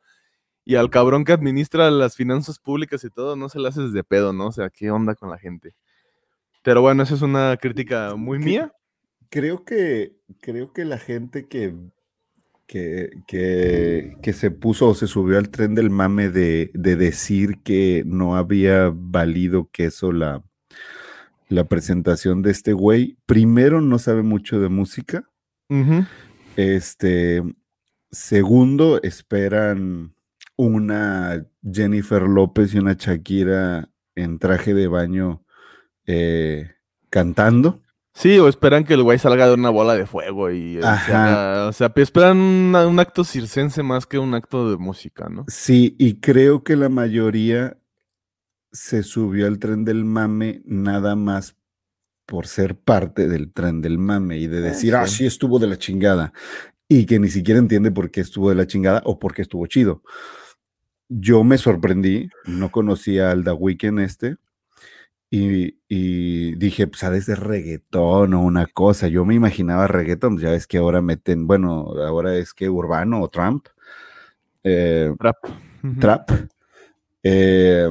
B: y al cabrón que administra las finanzas públicas y todo, no se le haces de pedo, ¿no? O sea, ¿qué onda con la gente? Pero bueno, esa es una crítica muy mía.
C: Creo que, creo que la gente que, que, que, que se puso o se subió al tren del mame de, de decir que no había valido queso la, la presentación de este güey, primero no sabe mucho de música. Este, segundo, esperan una Jennifer López y una Shakira en traje de baño eh, cantando.
B: Sí, o esperan que el güey salga de una bola de fuego y... eh,
C: Ajá.
B: o sea, pe- esperan una- un acto circense más que un acto de música, ¿no?
C: Sí, y creo que la mayoría se subió al tren del mame nada más por ser parte del tren del mame y de decir, ah,
B: sí.
C: sí estuvo de la chingada, y que ni siquiera entiende por qué estuvo de la chingada o por qué estuvo chido. Yo me sorprendí, no conocía al The Weeknd este, y, y dije, pues ha de reggaetón o una cosa. Yo me imaginaba reggaetón, pues, ya ves que ahora meten, bueno, ahora es que urbano o Trump. eh,
B: Trap.
C: Trap eh,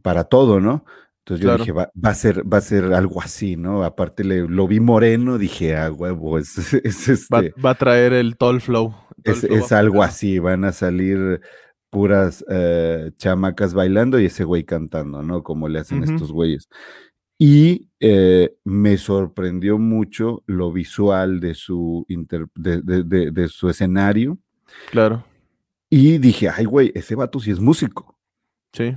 C: para todo, ¿no? Entonces yo
B: Claro.
C: dije, va, va a ser, va a ser algo así, ¿no? Aparte le, lo vi moreno, dije, ah, huevo, es, es, este,
B: Va, va a traer el tall flow. Tall
C: es,
B: flow
C: es algo así, van a salir puras eh, chamacas bailando y ese güey cantando, ¿no? Como le hacen estos güeyes. Y eh, me sorprendió mucho lo visual de su, inter- de- de- de- de su escenario.
B: Claro,
C: Y dije, ay, güey, ese vato sí es músico.
B: sí.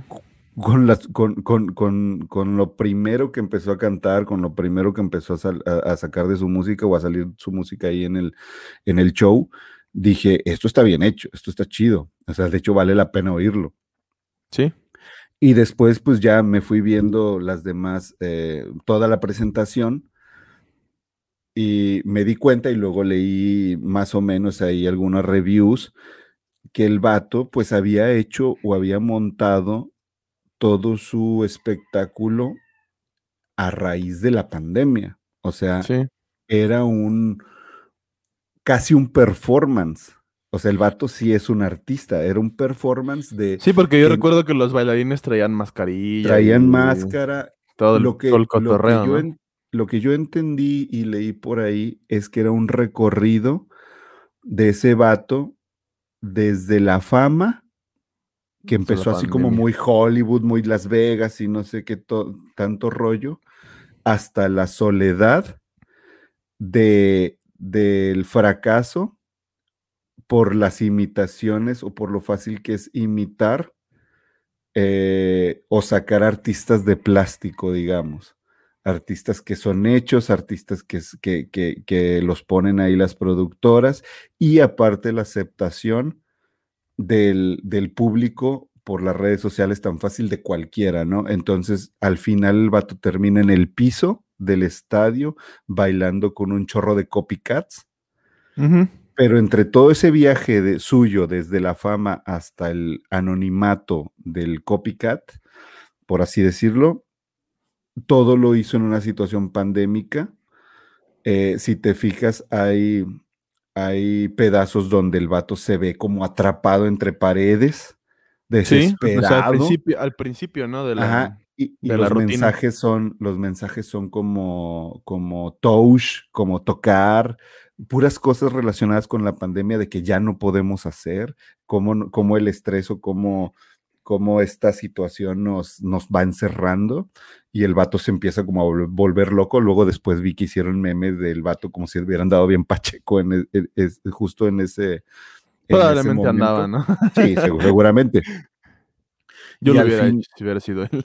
C: Con, las, con, con, con, con lo primero que empezó a cantar, con lo primero que empezó a, sal- a- a sacar de su música o a salir su música ahí en el, en el show, dije, esto está bien hecho, esto está chido. O sea, de hecho vale la pena oírlo.
B: Sí.
C: Y después pues ya me fui viendo las demás, eh, toda la presentación y me di cuenta y luego leí más o menos ahí algunas reviews que el vato pues había hecho o había montado todo su espectáculo a raíz de la pandemia. O sea,
B: Sí.
C: era un casi un performance. O sea, el vato sí es un artista, era un performance de
B: Sí, porque yo
C: en-
B: recuerdo que los bailarines traían mascarilla.
C: traían
B: y
C: máscara,
B: Todo el,
C: lo que,
B: todo el
C: lo que yo lo que yo entendí y leí por ahí es que era un recorrido de ese vato desde la fama, que empezó así como muy Hollywood, muy Las Vegas y no sé qué to- tanto rollo, hasta la soledad de, del fracaso por las imitaciones o por lo fácil que es imitar eh, o sacar artistas de plástico, digamos. Artistas que son hechos, artistas que, que- que los ponen ahí las productoras y aparte la aceptación del, del público por las redes sociales tan fácil de cualquiera, ¿no? Entonces, al final el vato termina en el piso del estadio bailando con un chorro de copycats pero entre todo ese viaje de, suyo, desde la fama hasta el anonimato del copycat, por así decirlo, todo lo hizo en una situación pandémica. Eh, si te fijas, hay, hay pedazos donde el vato se ve como atrapado entre paredes,
B: Sí, o sea, al
C: desesperado.
B: principio, al principio, ¿no? De la,
C: Ajá, y, y
B: de
C: los mensajes son, los mensajes son como, como touch, como tocar, puras cosas relacionadas con la pandemia de que ya no podemos hacer, cómo, no- cómo el estrés o cómo, cómo esta situación nos, nos va encerrando y el vato se empieza como a vol- volver loco. Luego después vi que hicieron memes del vato como si hubieran dado bien pacheco en e- e- es- justo en ese. en ese
B: Probablemente andaba,
C: momento.
B: ¿no?
C: Sí, segu- seguramente.
B: Yo
C: Y
B: lo hubiera
C: fin-
B: hecho si hubiera sido él.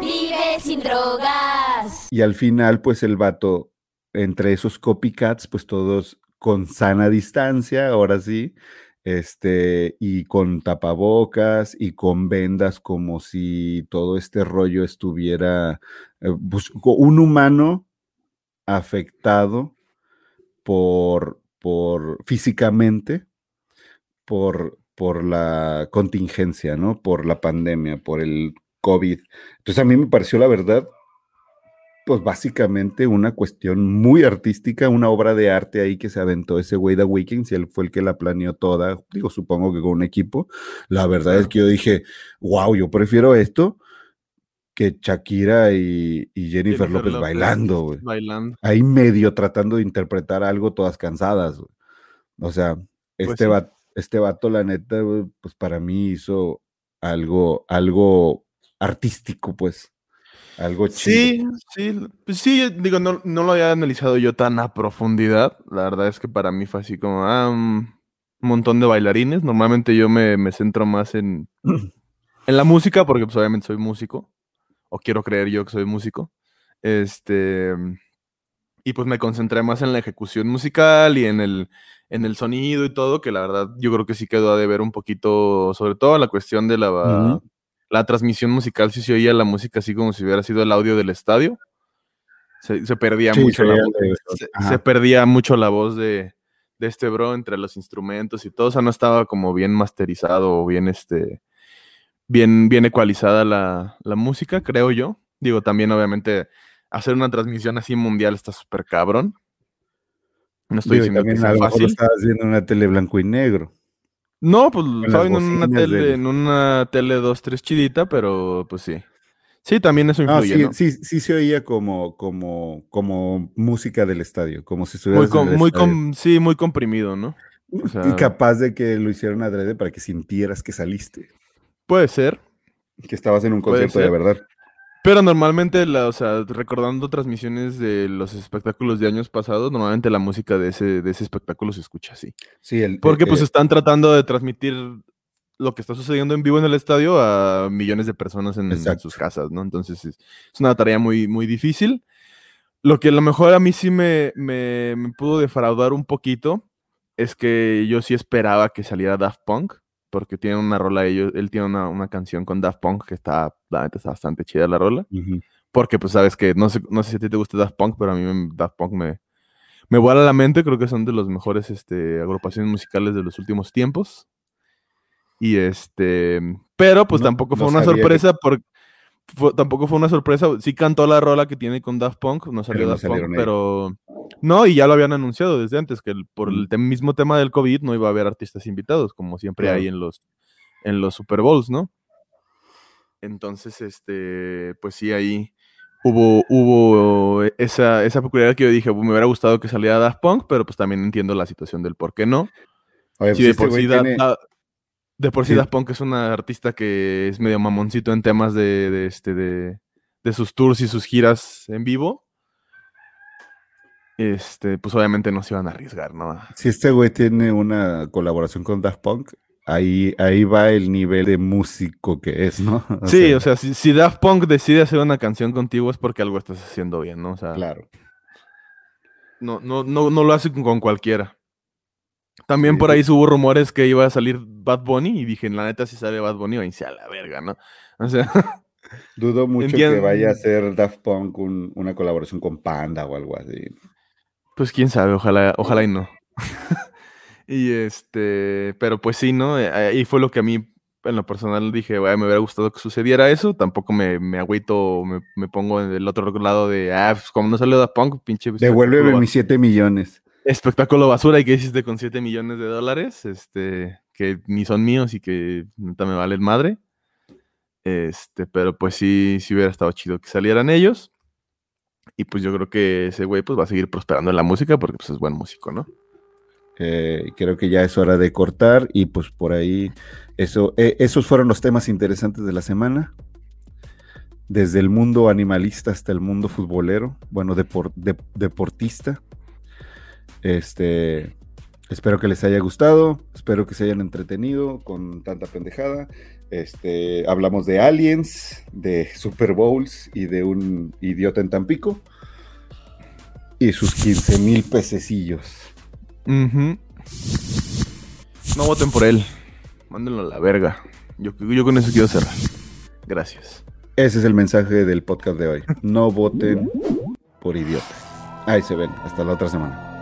D: Vive sin drogas.
C: Y al final, pues el vato, entre esos copycats, pues todos con sana distancia, ahora sí, este, y con tapabocas y con vendas como si todo este rollo estuviera, eh, pues, un humano afectado por, por físicamente, por, por la contingencia, ¿no? Por la pandemia, por el COVID. Entonces a mí me pareció la verdad, pues básicamente una cuestión muy artística, una obra de arte ahí que se aventó ese güey de Weekend, si él fue el que la planeó toda, digo, supongo que con un equipo. La verdad es que yo dije, wow, yo prefiero esto que Shakira y, Jennifer, López, bailando, güey.
B: Bailando.
C: Ahí medio tratando de interpretar algo todas cansadas, güey. O sea,
B: Pues
C: este,
B: sí.
C: va- este vato, la neta, pues para mí hizo algo, algo artístico, pues. Algo chido.
B: Sí, sí, pues sí, digo, no, no lo había analizado yo tan a profundidad. La verdad es que para mí fue así como, ah, un montón de bailarines. Normalmente yo me, me centro más en, en la música, porque pues obviamente soy músico, o quiero creer yo que soy músico. Este, y pues me concentré más en la ejecución musical y en el, en el sonido y todo, que la verdad yo creo que sí quedó a deber un poquito, sobre todo la cuestión de la. La transmisión musical, si se oía la música así como si hubiera sido el audio del estadio. Se, se perdía
C: Sí,
B: mucho
C: se
B: la voz,
C: de-
B: se, perdía mucho la voz de, de este bro entre los instrumentos y todo, o sea, no estaba como bien masterizado o bien este bien, bien ecualizada la, la música, creo yo. Digo, también obviamente hacer una transmisión así mundial está súper cabrón. No estoy
C: Digo,
B: diciendo que
C: a
B: sea
C: mejor
B: fácil.
C: estabas viendo en una tele blanco y negro.
B: No, pues estaba en una tele, en una tele 2-3 chidita, pero pues sí. Sí, también eso influye,
C: sí,
B: ¿no?
C: sí, sí se oía como, como, como música del estadio, como si
B: Muy,
C: estuvieras
B: com- muy com- sí, muy comprimido, ¿no? o
C: y capaz de que lo hicieron adrede para que sintieras que saliste,
B: Puede ser.
C: que estabas en un concierto de verdad.
B: Pero normalmente, la, o sea, recordando transmisiones de los espectáculos de años pasados, normalmente la música de ese, de ese espectáculo se escucha así.
C: Sí, el,
B: Porque
C: eh,
B: pues
C: eh,
B: están tratando de transmitir lo que está sucediendo en vivo en el estadio a millones de personas en, en sus casas, ¿no? Entonces es, es una tarea muy, muy difícil. Lo que a lo mejor a mí sí me, me, me pudo defraudar un poquito es que yo sí esperaba que saliera Daft Punk, porque tiene una rola, ellos, él tiene una, una canción con Daft Punk que está, la neta está bastante chida la rola. Porque, pues, sabes que, no sé, no sé si a ti te gusta Daft Punk, pero a mí me- Daft Punk me, me vuela la mente. Creo que son de los mejores este, agrupaciones musicales de los últimos tiempos. Y este. Pero, pues,
C: No-
B: tampoco fue
C: no
B: una
C: que-
B: sorpresa. Fue- tampoco fue una sorpresa. Sí cantó la rola que tiene con Daft Punk. No salió Daft Punk, pero. No, y ya lo habían anunciado desde antes, que el- por el mismo tema del COVID no iba a haber artistas invitados, como siempre
C: Claro.
B: hay en los, en los Super Bowls, ¿no? Entonces, este, pues sí, ahí hubo, hubo esa, esa peculiaridad que yo dije, me hubiera gustado que saliera Daft Punk, pero pues también entiendo la situación del por qué no.
C: Oye, pues
B: de
C: este
B: por sí,
C: tiene-
B: Da- de por sí
C: Sí.
B: Daft Punk es una artista que es medio mamoncito en temas de, de, este, de, de sus tours y sus giras en vivo. Este, pues obviamente no se iban a arriesgar, ¿no?
C: si este güey tiene una colaboración con Daft Punk, ahí, ahí va el nivel de músico que es, ¿no? O
B: sí,
C: sea,
B: o sea, si, si Daft Punk decide hacer una canción contigo es porque algo estás haciendo bien, ¿no? O sea,
C: Claro.
B: no, no, no, no lo hace con, con cualquiera. También
C: Sí,
B: por ahí hubo rumores que iba a salir Bad Bunny y dije, la neta, si sale Bad Bunny, va a la verga, ¿no? O sea,
C: Dudo mucho
B: Entiendo.
C: que vaya a hacer Daft Punk un- una colaboración con Panda o algo así.
B: pues quién sabe, ojalá, ojalá y no. y este, pero pues sí, ¿no? Eh, Ahí fue lo que a mí, en lo personal, dije, "Güey, me hubiera gustado que sucediera eso. Tampoco me, me agüito, me, me pongo en el otro lado de, ah, pues como no salió Daft Punk, pinche.
C: Devuélveme
B: espectáculo
C: mis 7 millones.
B: Espectáculo basura y que hiciste con 7 millones de dólares, este, que ni son míos y que neta me valen madre. Este, pero pues sí, sí hubiera estado chido que salieran ellos. Y pues yo creo que ese güey pues va a seguir prosperando en la música porque pues es buen músico, ¿no?
C: Eh, creo que ya es hora de cortar y pues por ahí eso, eh, esos fueron los temas interesantes de la semana. Desde el mundo animalista hasta el mundo futbolero, bueno, depor- de- deportista. Este, Espero que les haya gustado, espero que se hayan entretenido con tanta pendejada. Este, hablamos de aliens, de Super Bowls y de un idiota en Tampico y sus 15 mil pececillos.
B: No voten por él. Mándenlo a la verga. Yo, yo con eso quiero cerrar. Gracias.
C: Ese es el mensaje del podcast de hoy. No voten por idiota. Ahí se ven. Hasta la otra semana.